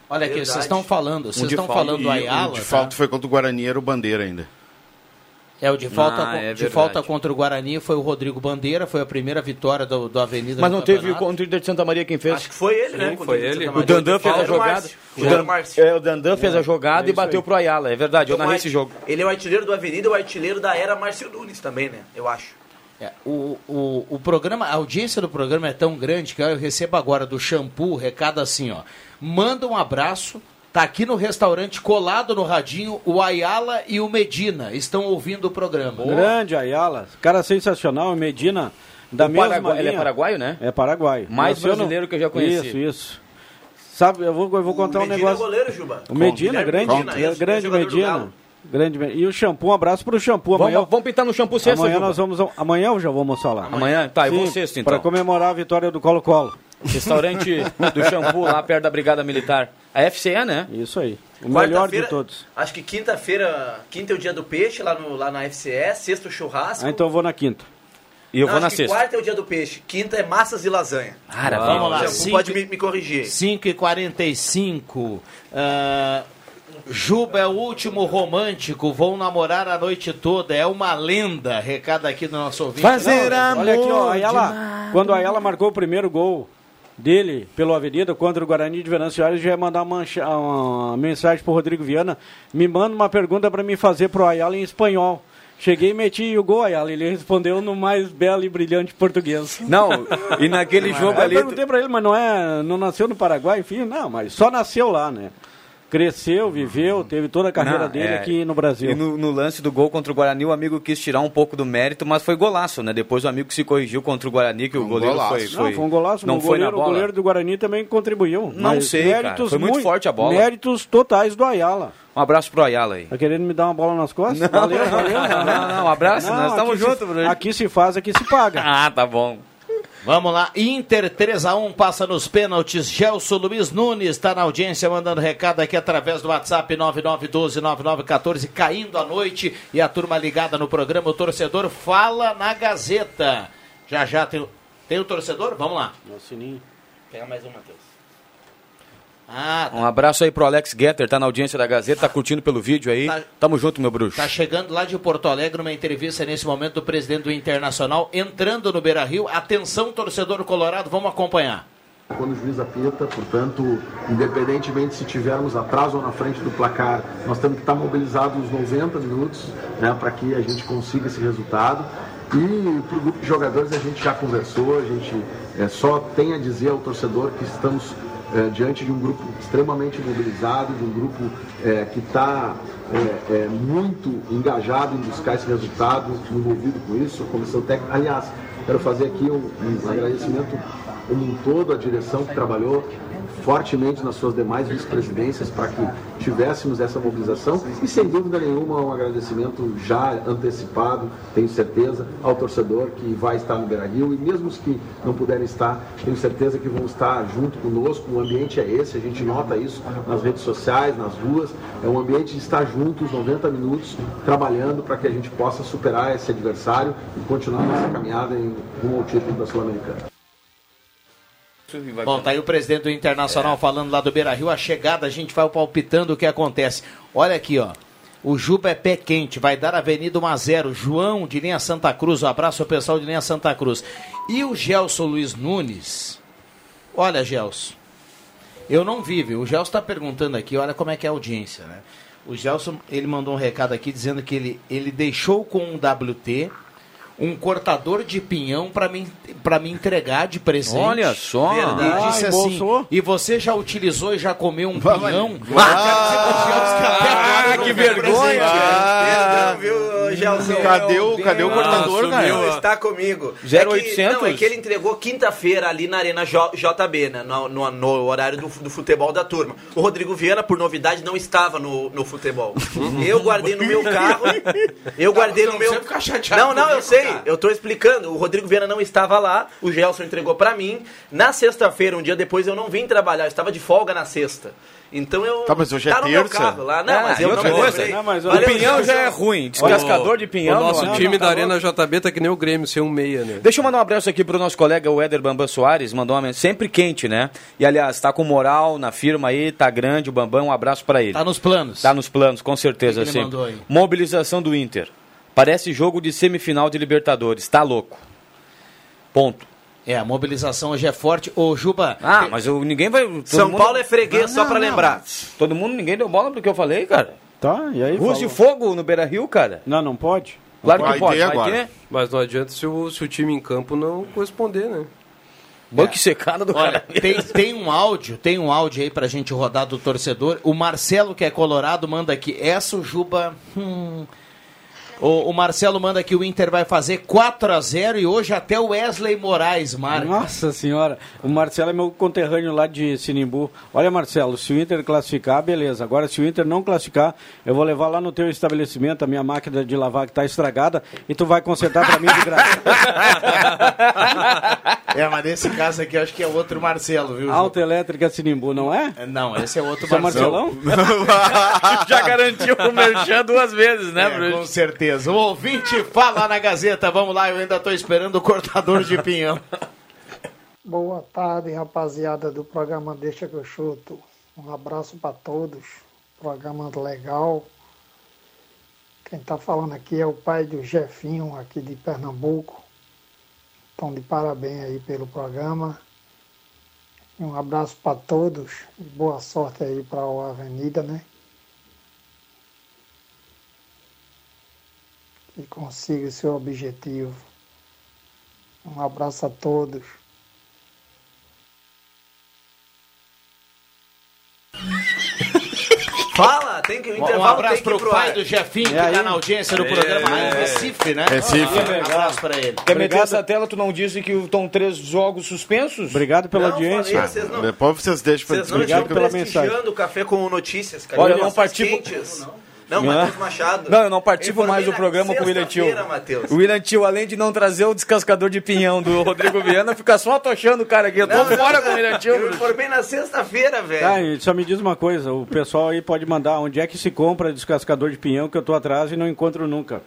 Olha aqui, Verdade. vocês estão falando, vocês Um de estão falando E do o Ayala. de tá? falta foi contra o Guarani, era o Bandeira ainda. É, o de falta, Ah, é de verdade. falta contra o Guarani foi o Rodrigo Bandeira, foi a primeira vitória do, do Avenida Mas não teve campeonato. contra o Inter de Santa Maria quem fez? Acho que foi ele, né? Sim, contra foi ele. O. Dandan fez a o jogada. O, o Dan, é, o Dandan fez a jogada é e bateu aí. pro Ayala. É verdade, eu narrei esse jogo. Ele é o artilheiro do Avenida e o artilheiro da era Márcio Nunes também, né? Eu acho. É, o, o, o programa, a audiência do programa é tão grande que eu recebo agora do shampoo recado assim, ó. Manda um abraço. Tá aqui no restaurante, colado no radinho, o Ayala e o Medina estão ouvindo o programa. Grande Ayala, cara sensacional, Medina, da O mesma Paraguai- ele é paraguaio, né? É paraguaio. Mais Nasceu no- brasileiro que eu já conheci. Isso, isso. Sabe, eu vou, eu vou contar o um Medina negócio. é goleiro, Juba. O Medina, grande, é, grande Medina. Grande E o shampoo, um abraço pro shampoo. Amanhã, Vamos, vamos pintar no shampoo sexta, amanhã Juba. nós vamos. Amanhã eu já vou almoçar lá. Amanhã? Tá, eu vou sexta, então. Pra comemorar a vitória do Colo-Colo. Restaurante [laughs] do shampoo lá perto da Brigada Militar. A FCE, né? Isso aí. O melhor de todos. Acho que quinta-feira, quinta é o dia do peixe lá, no, lá na FCE, sexta o churrasco. Ah, então eu vou na quinta. E eu Não, vou na sexta. quarta é o dia do peixe, quinta é massas e lasanha. Cara, vamos lá. Cinco- pode me, me corrigir. 5 e 45 ah, Juba é o último romântico, vão namorar a noite toda, é uma lenda. Recado aqui do nosso ouvinte. Fazer Não, Olha aqui, ó, Ayala, quando a Ayala marcou o primeiro gol dele pelo Avenida contra o Guarani de Venâncio Aires, já ia mandar uma, uma mensagem pro Rodrigo Viana. Me manda uma pergunta para mim fazer pro Ayala em espanhol. Cheguei e meti o gol, Ayala. Ele respondeu no mais belo e brilhante português. Não, e naquele jogo ali. eu perguntei pra ele, mas não é, não nasceu no Paraguai, enfim, não, mas só nasceu lá, né? Cresceu, viveu, teve toda a carreira Não, dele é, aqui no Brasil. E no, no lance do gol contra o Guarani, o amigo quis tirar um pouco do mérito, mas foi golaço, né? Depois o amigo se corrigiu contra o Guarani, que o Um goleiro golaço. foi, foi. Não, foi um golaço, Não o foi na goleiro, o bola. goleiro do Guarani também contribuiu. Não mas sei, cara, foi muito forte a bola. Méritos totais do Ayala. Um abraço pro Ayala aí. Tá querendo me dar uma bola nas costas? valeu, valeu. Não, não, um abraço, nós estamos juntos, Bruno. Aqui se faz, aqui se paga. [laughs] Ah, tá bom. Vamos lá, Inter 3x1 passa nos pênaltis. Gelson Luiz Nunes está na audiência mandando recado aqui através do WhatsApp 99129914, caindo à noite e a turma ligada no programa. O torcedor fala na Gazeta. Já já tem, o- tem o torcedor? Vamos lá. Meu sininho. Pega mais um, Matheus. Ah, tá, Um abraço aí pro Alex Getter, tá na audiência da Gazeta, tá curtindo pelo vídeo aí. Tá. Tamo junto, meu bruxo. tá chegando lá de Porto Alegre uma entrevista nesse momento do presidente do Internacional entrando no Beira Rio. Atenção, torcedor colorado, vamos acompanhar. Quando o juiz apita, portanto, independentemente se tivermos atrás ou na frente do placar, nós temos que estar mobilizados os 90 minutos né, para que a gente consiga esse resultado. E para o grupo de jogadores a gente já conversou, a gente é, só tem a dizer ao torcedor que estamos é, diante de um grupo extremamente mobilizado, de um grupo é, que está é, é, muito engajado em buscar esse resultado, envolvido com isso, a comissão técnica. Aliás, quero fazer aqui um, um agradecimento como um todo, a direção que trabalhou fortemente nas suas demais vice-presidências para que tivéssemos essa mobilização. E sem dúvida nenhuma um agradecimento já antecipado, tenho certeza, ao torcedor que vai estar no Beira-Rio e mesmo os que não puderem estar, tenho certeza que vão estar junto conosco, o ambiente é esse, a gente nota isso nas redes sociais, nas ruas, é um ambiente de estar juntos 90 minutos trabalhando para que a gente possa superar esse adversário e continuar nossa caminhada em rumo ao título da Sul-Americana. Bom, tá aí o presidente do Internacional falando lá do Beira Rio. A chegada, a gente vai palpitando o que acontece. Olha aqui, ó. O Juba é pé quente, vai dar Avenida 1 a 0 João de linha Santa Cruz, um abraço ao pessoal de linha Santa Cruz. E o Gelson Luiz Nunes? Olha, Gelson, eu não vi, viu? O Gelson está perguntando aqui, olha como é que é a audiência, né? O Gelson, ele mandou um recado aqui dizendo que ele, ele deixou com um WT um cortador de pinhão para me, pra me entregar de presente. Olha só. E disse Ah, assim, embolsou? e você já utilizou e já comeu um pinhão? Ah, que vergonha! Perdão, viu, Gelson? Cadê o, cadê o Ah, cortador, sumiu, cara? Está comigo. 0800? É que, não, é que ele entregou quinta-feira ali na Arena J- JB, né? No, no- no horário do, do futebol da turma. O Rodrigo Viana, por novidade, não estava no, no futebol. Eu guardei no meu carro. [laughs] Eu guardei no meu. Não, não, eu sei. Eu tô explicando. O Rodrigo Viana não estava lá. O Gelson entregou pra mim. Na sexta-feira, um dia depois, eu não vim trabalhar. Eu estava de folga na sexta. Então eu. Tá, mas hoje é tá terça. carro lá. Não, Ah, mas e eu outra não coisa. Não, mas O pinhão já é ruim. Descascador de pinhão. O nosso meu time amigo. da Arena JB tá que nem o Grêmio, sem um meia, né? Deixa eu mandar um abraço aqui pro nosso colega o Éder Bambam Soares, mandou uma mensagem sempre quente, né? E aliás, tá com moral na firma aí, tá grande o Bambam, um abraço pra ele. Tá nos planos. Tá nos planos, com certeza, aí? Mobilização do Inter. Parece jogo de semifinal de Libertadores, tá louco. Ponto. É, a mobilização hoje é forte. Ô, Juba. Ah, mas eu, ninguém vai. todo São mundo- Paulo é freguês, Não, só não, pra não. lembrar. Todo mundo, ninguém deu bola porque eu falei, cara. Tá, e aí? Falou. fogo no Beira Rio, cara. Não, não pode? Claro que Vai pode. ter Vai agora. ter. Mas não adianta se o, se o time em campo não corresponder, né? Banco secada do Olha, cara. tem, tem um áudio, tem um áudio aí pra gente rodar do torcedor. O Marcelo, que é colorado, manda aqui. Essa o Juba. hum. O, o Marcelo manda que o Inter vai fazer 4 a 0 e hoje até o Wesley Moraes marca. Nossa senhora, o Marcelo é meu conterrâneo lá de Sinimbu. Olha, Marcelo, se o Inter classificar, beleza. Agora, se o Inter não classificar, eu vou levar lá no teu estabelecimento a minha máquina de lavar que tá estragada e tu vai consertar pra mim de graça. [laughs] É, mas nesse caso aqui eu acho que é outro Marcelo, viu? Autoelétrica Sinimbu, não é? Não, esse é outro Esse é Marcelo. Marcelão? [laughs] [laughs] Já garantiu o Merchan duas vezes, né, É, Bruno? com certeza. O ouvinte fala na Gazeta. Vamos lá, eu ainda estou esperando o cortador de pinhão. Boa tarde, rapaziada do programa Deixa que eu chuto. Um abraço para todos. Programa legal. Quem está falando aqui é o pai do Jefinho, aqui de Pernambuco. Então, de parabéns aí pelo programa. Um abraço para todos. Boa sorte aí para a Avenida, né? Que consiga o seu objetivo. Um abraço a todos. [laughs] Fala, tem que Um, intervalo um abraço tem que ir pro pro pai ar. do Jefinho, que E tá na audiência do programa lá em Recife, né? Recife. Um abraço pra ele. Quer meter Obrigado. essa tela? Tu não disse que estão três jogos suspensos? Obrigado pela Não, audiência. falei, vocês não, Depois vocês deixam pra vocês não Obrigado estão pela mensagem. o café com notícias, cara. Olha, eu não participo- quentes. Não, Matheus Machado. Não, eu não participo Eu mais do programa com o William Tio. Matheus. O William Tio, além de não trazer o descascador de pinhão do Rodrigo Viana, fica só atochando o cara aqui. Eu tô Não, fora não, com o William Tio. Eu Bruno. informei na sexta-feira, velho. Tá, e só me diz uma coisa, o pessoal aí pode mandar onde é que se compra descascador de pinhão que eu tô atrás e não encontro nunca.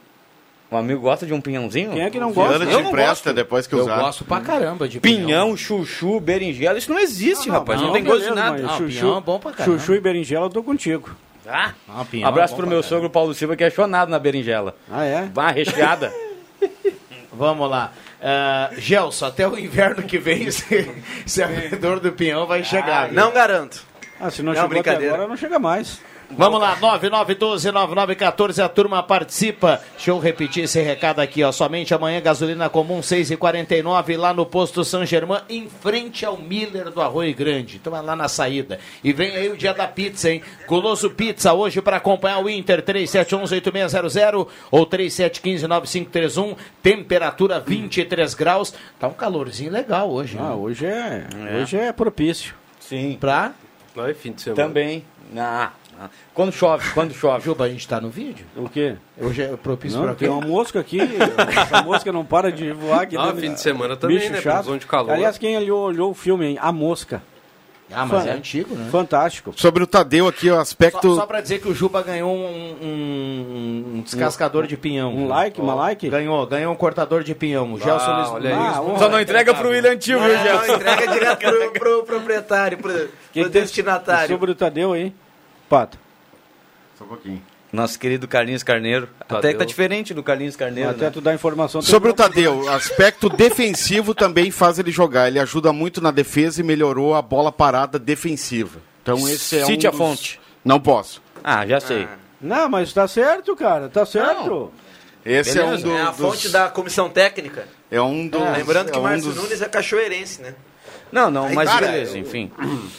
Um amigo gosta de um pinhãozinho? Quem é que não gosta? Viana Eu te não empresta gosto. depois que Eu usar. gosto pra caramba de Pinhão, chuchu, berinjela, isso não existe, rapaz. Não, tem gosto de nada. Não, pinhão é bom pra caramba. Chuchu e berinjela eu tô contigo. Ah, Ah, pinhão abraço é pro meu caramba. sogro Paulo Silva, que achou nada na berinjela. Ah, é? Vá, recheada. [laughs] Vamos lá. Uh, Gelson, até o inverno que vem, [laughs] esse, esse arredor do pinhão vai chegar. viu? Não garanto. Ah, se não, Não, brincadeira. agora, não chega mais. Vamos lá, 9912-9914, a turma participa. Deixa eu repetir esse recado aqui, ó. Somente amanhã, gasolina comum 6,49 lá no posto São Germán, em frente ao Miller do Arroio Grande. Então é lá na saída. E vem aí o dia da pizza, hein? Colosso Pizza hoje para acompanhar o Inter 3711-8600 ou 3715-9531, temperatura 23 graus. Tá um calorzinho legal hoje. Ah, né? hoje é, hoje é propício. Sim. Pra é fim de semana. Também. Ah, ah. Quando chove, quando chove. Juba, a gente tá no vídeo? O quê? Hoje é propício Não, pra tem quê? uma mosca aqui. essa mosca não para de voar aqui. Ah, fim de semana também, Bicho né? chato. De calor. Aliás, quem olhou, olhou o filme, hein? A Mosca. Ah, mas Fan- é antigo, né? Fantástico. Sobre o Tadeu aqui, o aspecto. Só, só pra dizer que o Juba ganhou um, um- um descascador de pinhão. Um like, uma like? Ganhou, ganhou um cortador de pinhão. O Gelson Ah, olha Ah, Luiz- Só não entrega pro William Tio, viu, Não, Gerson? entrega direto pro, pro proprietário, pro, pro tem destinatário. Sobre o Tadeu aí, Pato. Só um pouquinho. Nosso querido Carlinhos Carneiro. Até Tadeu. que tá diferente do Carlinhos Carneiro. Até né? tu dar informação. Sobre o um- Tadeu, aspecto defensivo também faz ele jogar. Ele ajuda muito na defesa e melhorou a bola parada defensiva. Então esse é Cite um a dos- fonte. Não posso. Ah, já sei. Não, mas tá certo, cara. Tá certo. Esse é um, Beleza, do- é a dos... fonte da comissão técnica. É um dos... Lembrando que é o um Márcio dos- Nunes é cachoeirense, né? Não, não, Aí, mas cara, beleza, eu- enfim.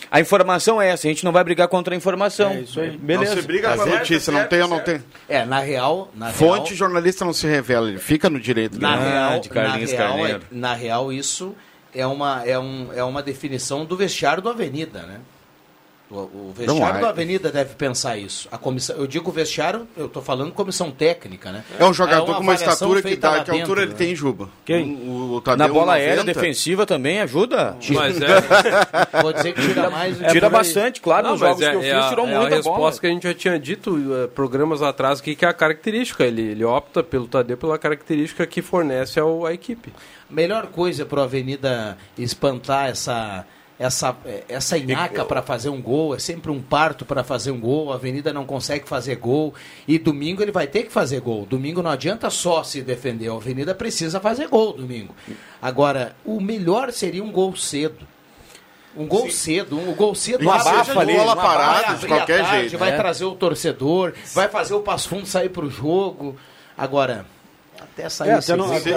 A informação é essa, a gente não vai brigar contra a informação. É isso aí. Beleza. Não se briga com a notícia, não tem ou não tem. É, na real... Na Fonte, real, jornalista não se revela, ele fica no direito. na dele. real, de Carlinhos na real, Carneiro. é- na real, isso é uma, é, um, é uma definição do vestiário do Avenida, né? O, o vestiário Não, é- da Avenida deve pensar isso. A comissão, eu digo vestiário, eu estou falando comissão técnica, né? É um jogador uma com uma estatura que dá. Que altura dentro, ele tem, Juba? Quem? O, o Na bola aérea 90. defensiva também ajuda. Mas é, [laughs] Vou dizer que tira mais. É tira bastante, claro, Não, nos mas jogos é, que eu é fiz, a, tirou é muita a resposta bola. que a gente já tinha dito eh, programas atrás aqui, que é a característica. Ele, ele opta pelo Tadeu pela característica que fornece ao, à equipe. Melhor coisa para a Avenida espantar essa essa essa inhaca para fazer um gol, é sempre um parto para fazer um gol. A Avenida não consegue fazer gol e domingo ele vai ter que fazer gol. Domingo não adianta só se defender, a Avenida precisa fazer gol domingo. Agora, o melhor seria um gol cedo. Um gol cedo, um gol cedo Uma abafa ali, bola parada, de qualquer tarde, jeito, Vai né? trazer o torcedor, vai fazer o Passo Fundo sair para o jogo. Agora, até sair É, até não, até,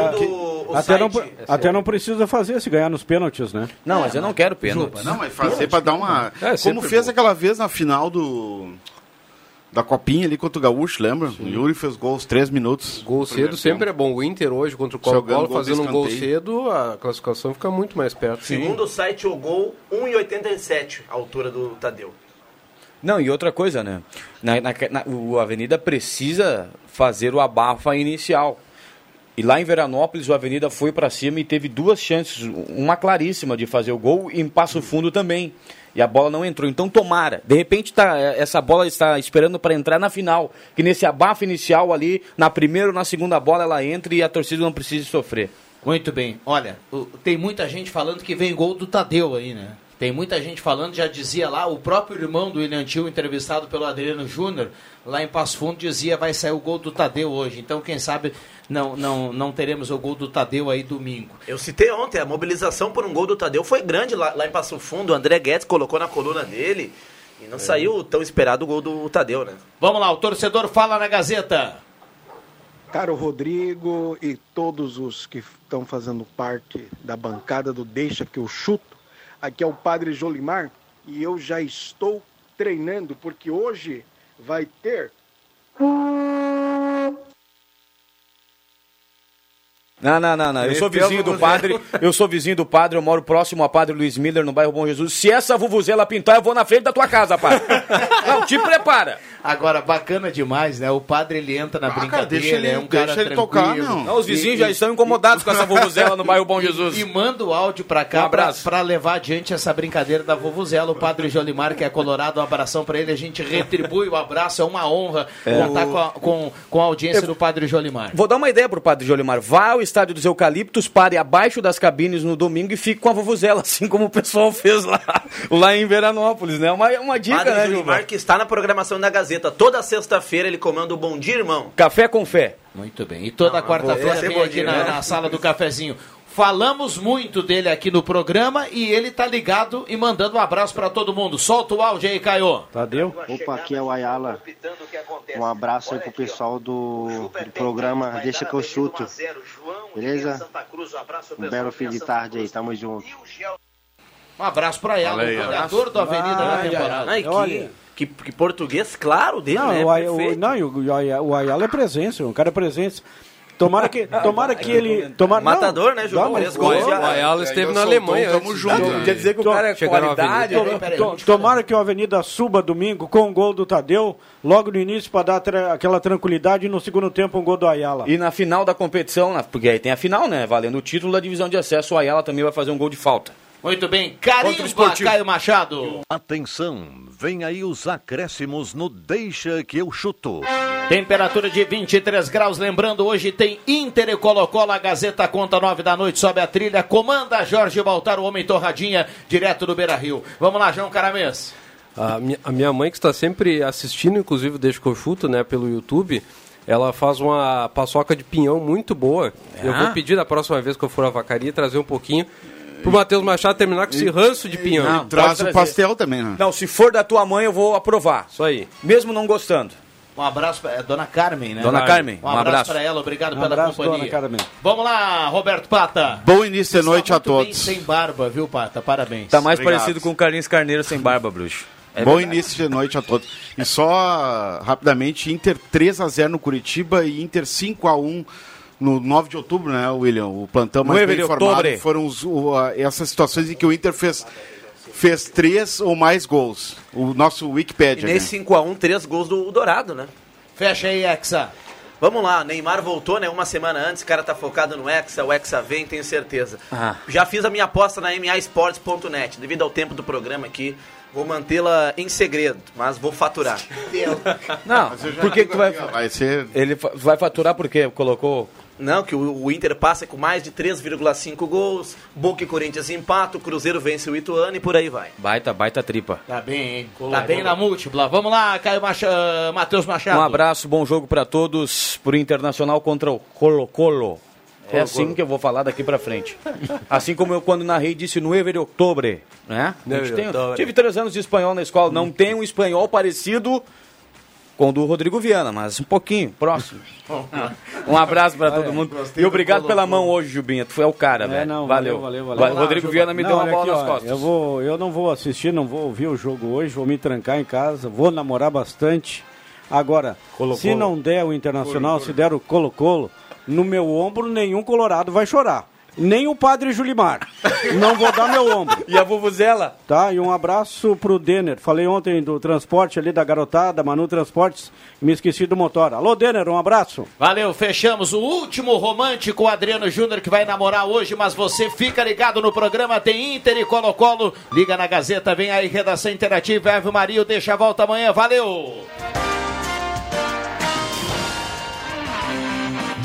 até não, até não precisa fazer se ganhar nos pênaltis, né? Não, mas eu não quero pênalti. Não, mas fazer pra dar uma. É, Como fez bom. aquela vez na final do. Da copinha ali contra o Gaúcho, lembra? O Yuri fez gol aos 3 minutos. Gol cedo sempre é bom. O Inter hoje contra o Colo-Colo fazendo um gol cedo, a classificação fica muito mais perto. Segundo o site, o gol 1,87 a altura do Tadeu. Não, e outra coisa, né? Na, na- na- o Avenida precisa fazer o abafa inicial. E lá em Veranópolis, o Avenida foi para cima e teve duas chances, uma claríssima de fazer o gol e em Passo Fundo também. E a bola não entrou. Então, tomara. De repente, tá, essa bola está esperando para entrar na final. Que nesse abafa inicial ali, na primeira ou na segunda bola, ela entre e a torcida não precise sofrer. Muito bem. Olha, tem muita gente falando que vem gol do Tadeu aí, né? Tem muita gente falando, já dizia lá, o próprio irmão do William Tio, entrevistado pelo Adriano Júnior, lá em Passo Fundo, dizia vai sair o gol do Tadeu hoje. Então, quem sabe não, não, não teremos o gol do Tadeu aí domingo. Eu citei ontem, a mobilização por um gol do Tadeu foi grande lá, lá em Passo Fundo. O André Guedes colocou na coluna dele e É. não saiu tão esperado o gol do Tadeu, né? Vamos lá, o torcedor fala na Gazeta. Caro Rodrigo e todos os que estão fazendo parte da bancada do Deixa que eu chuto, aqui é o Padre Jolimar e eu já estou treinando porque hoje vai ter. Não, não, não, não. Eu sou vizinho do [laughs] padre. Eu sou vizinho do padre, eu moro próximo ao padre Luiz Miller, no bairro Bom Jesus. Se essa vuvuzela pintar, eu vou na frente da tua casa, padre. [laughs] Não, te prepara. Agora, bacana demais, né? O padre ele entra na brincadeira, deixa ele- é um cara deixa ele tranquilo. tocar, não. Não, os vizinhos já estão incomodados com essa vuvuzela no bairro Bom Jesus. E manda o áudio pra cá Um pra, levar adiante essa brincadeira da Vovuzela. O padre Jolimar, que é colorado, um abração pra ele. A gente retribui o abraço, é uma honra contar com a, com, com a audiência do padre Jolimar. Vou dar uma ideia pro padre Jolimar. Vá ao estádio dos Eucaliptos, pare abaixo das cabines no domingo e fique com a vuvuzela, [laughs] assim como o pessoal fez lá, lá em Veranópolis, né? Uma, uma dica, Padre né, Gilmar? que está na programação da Gazeta. Toda sexta-feira ele comanda o Bom Dia, irmão. Café com fé. Muito bem. E toda quarta-feira é vem aqui dia, na, né? na sala do cafezinho. Falamos muito dele aqui no programa e ele tá ligado e mandando um abraço pra todo mundo. Solta o áudio aí, Caio. Tadeu? Opa, aqui é o Ayala. Um abraço aí pro pessoal do, do programa Deixa que eu chuto. Beleza? Um belo fim de tarde aí, tamo junto. Um abraço pra ela, o ó. jogador do Avenida na temporada. Ai, que, Olha. Que, que português claro dele, Não, né? o, Ay- o, não, e o, o Ay- o Ayala é presença, um cara é presença. Tomara que, [laughs] tomara que ele. Tomara, Matador, né, gols O. Ayala esteve na Alemanha tamo junto, né? Quer dizer que o cara é qualidade. avenida. né? Tomara que o Avenida suba domingo com um gol do Tadeu, logo no início para dar tra- aquela tranquilidade e no segundo tempo um gol do Ayala. E na final da competição, porque aí tem a final, né? Valendo o título da divisão de acesso, o Ayala também vai fazer um gol de falta. Muito bem. Carimba, Esportivo. Caio Machado. Atenção, vem aí os acréscimos no Deixa que eu chuto. Temperatura de 23 graus. Lembrando, hoje tem Inter e Colo-Colo. A Gazeta conta 9 da noite. Sobe a trilha. Comanda Jorge Baltar, o homem torradinha, direto do Beira Rio. Vamos lá, João Caramês. A minha, a minha mãe que está sempre assistindo, inclusive desde que eu chuto, né, pelo YouTube, ela faz uma paçoca de pinhão muito boa. Eu Ah? vou pedir da próxima vez que eu for à vacaria trazer um pouquinho pro Matheus Machado terminar com esse ranço de pinhão. Não, Traz o pastel também, né? Não, se for da tua mãe, eu vou aprovar. Isso aí. Mesmo não gostando. Um abraço para Dona Carmen, né? Dona Carmen, Um um abraço, abraço. para ela. Obrigado Um pela abraço, companhia. Dona Carmen. Vamos lá, Roberto Pata. Bom início de noite a todos. sem barba, viu, Pata? Parabéns. Tá mais Obrigado. parecido com o Carlinhos Carneiro sem barba, bruxo. É Bom verdade. início de noite a todos. E só rapidamente, Inter 3 a 0 no Curitiba e Inter 5 a 1 no 9 de outubro, né, William? O plantão mais 9 bem de informado foram os- o- a- essas situações em que o Inter fez fez três ou mais gols. O nosso E Wikipedia. né? nesse 5x1, três gols do Dourado, né? Fecha aí, Hexa. Vamos lá, Neymar voltou, né? Uma semana antes, o cara tá focado no Hexa, o Hexa vem, tenho certeza. Ah. Já fiz a minha aposta na MAsports.net, devido ao tempo do programa aqui. Vou mantê-la em segredo, mas vou faturar. Não, Mas eu já por que, digo que tu vai, vai ser- Ele fa- vai faturar porque colocou. Não, que o, o Inter passa com mais de 3,5 gols, Boca e Corinthians empatam, o Cruzeiro vence o Ituano e por aí vai. Baita, baita tripa. Tá bem, hein? Tá bem na múltipla. Vamos lá, Caio Macha... Matheus Machado. Um abraço, bom jogo pra todos pro Internacional contra o Colo-Colo. É assim que eu vou falar daqui pra frente. [laughs] Assim como eu quando narrei disse 9 de outubro, né? A gente 9 de tem- outubro. tive três anos de espanhol na escola, não tem um espanhol parecido com o do Rodrigo Viana, mas um pouquinho, próximo. [laughs] Um abraço pra todo mundo. E obrigado pela mão hoje, Jubinha. Tu foi o cara, É, velho. não, valeu. valeu, valeu, valeu. O Rodrigo Viana me Não, deu uma bola aqui, nas ó, costas. Eu, vou, eu não vou assistir, não vou ouvir o jogo hoje, vou me trancar em casa, vou namorar bastante. Agora, Colo-Colo. se não der o Internacional, se der o Colo-Colo, no meu ombro nenhum colorado vai chorar. Nem o padre Julimar. Não vou dar meu ombro. E a Vuvuzela? Tá, e um abraço pro Denner. Falei ontem do transporte ali da garotada, Manu Transportes, me esqueci do motor. Alô, Denner, um abraço. Valeu, fechamos o último romântico o Adriano Júnior que vai namorar hoje, mas você fica ligado no programa, tem Inter e Colo-Colo. Liga na Gazeta, vem aí, redação interativa, Ave Maria, deixa a volta amanhã, valeu!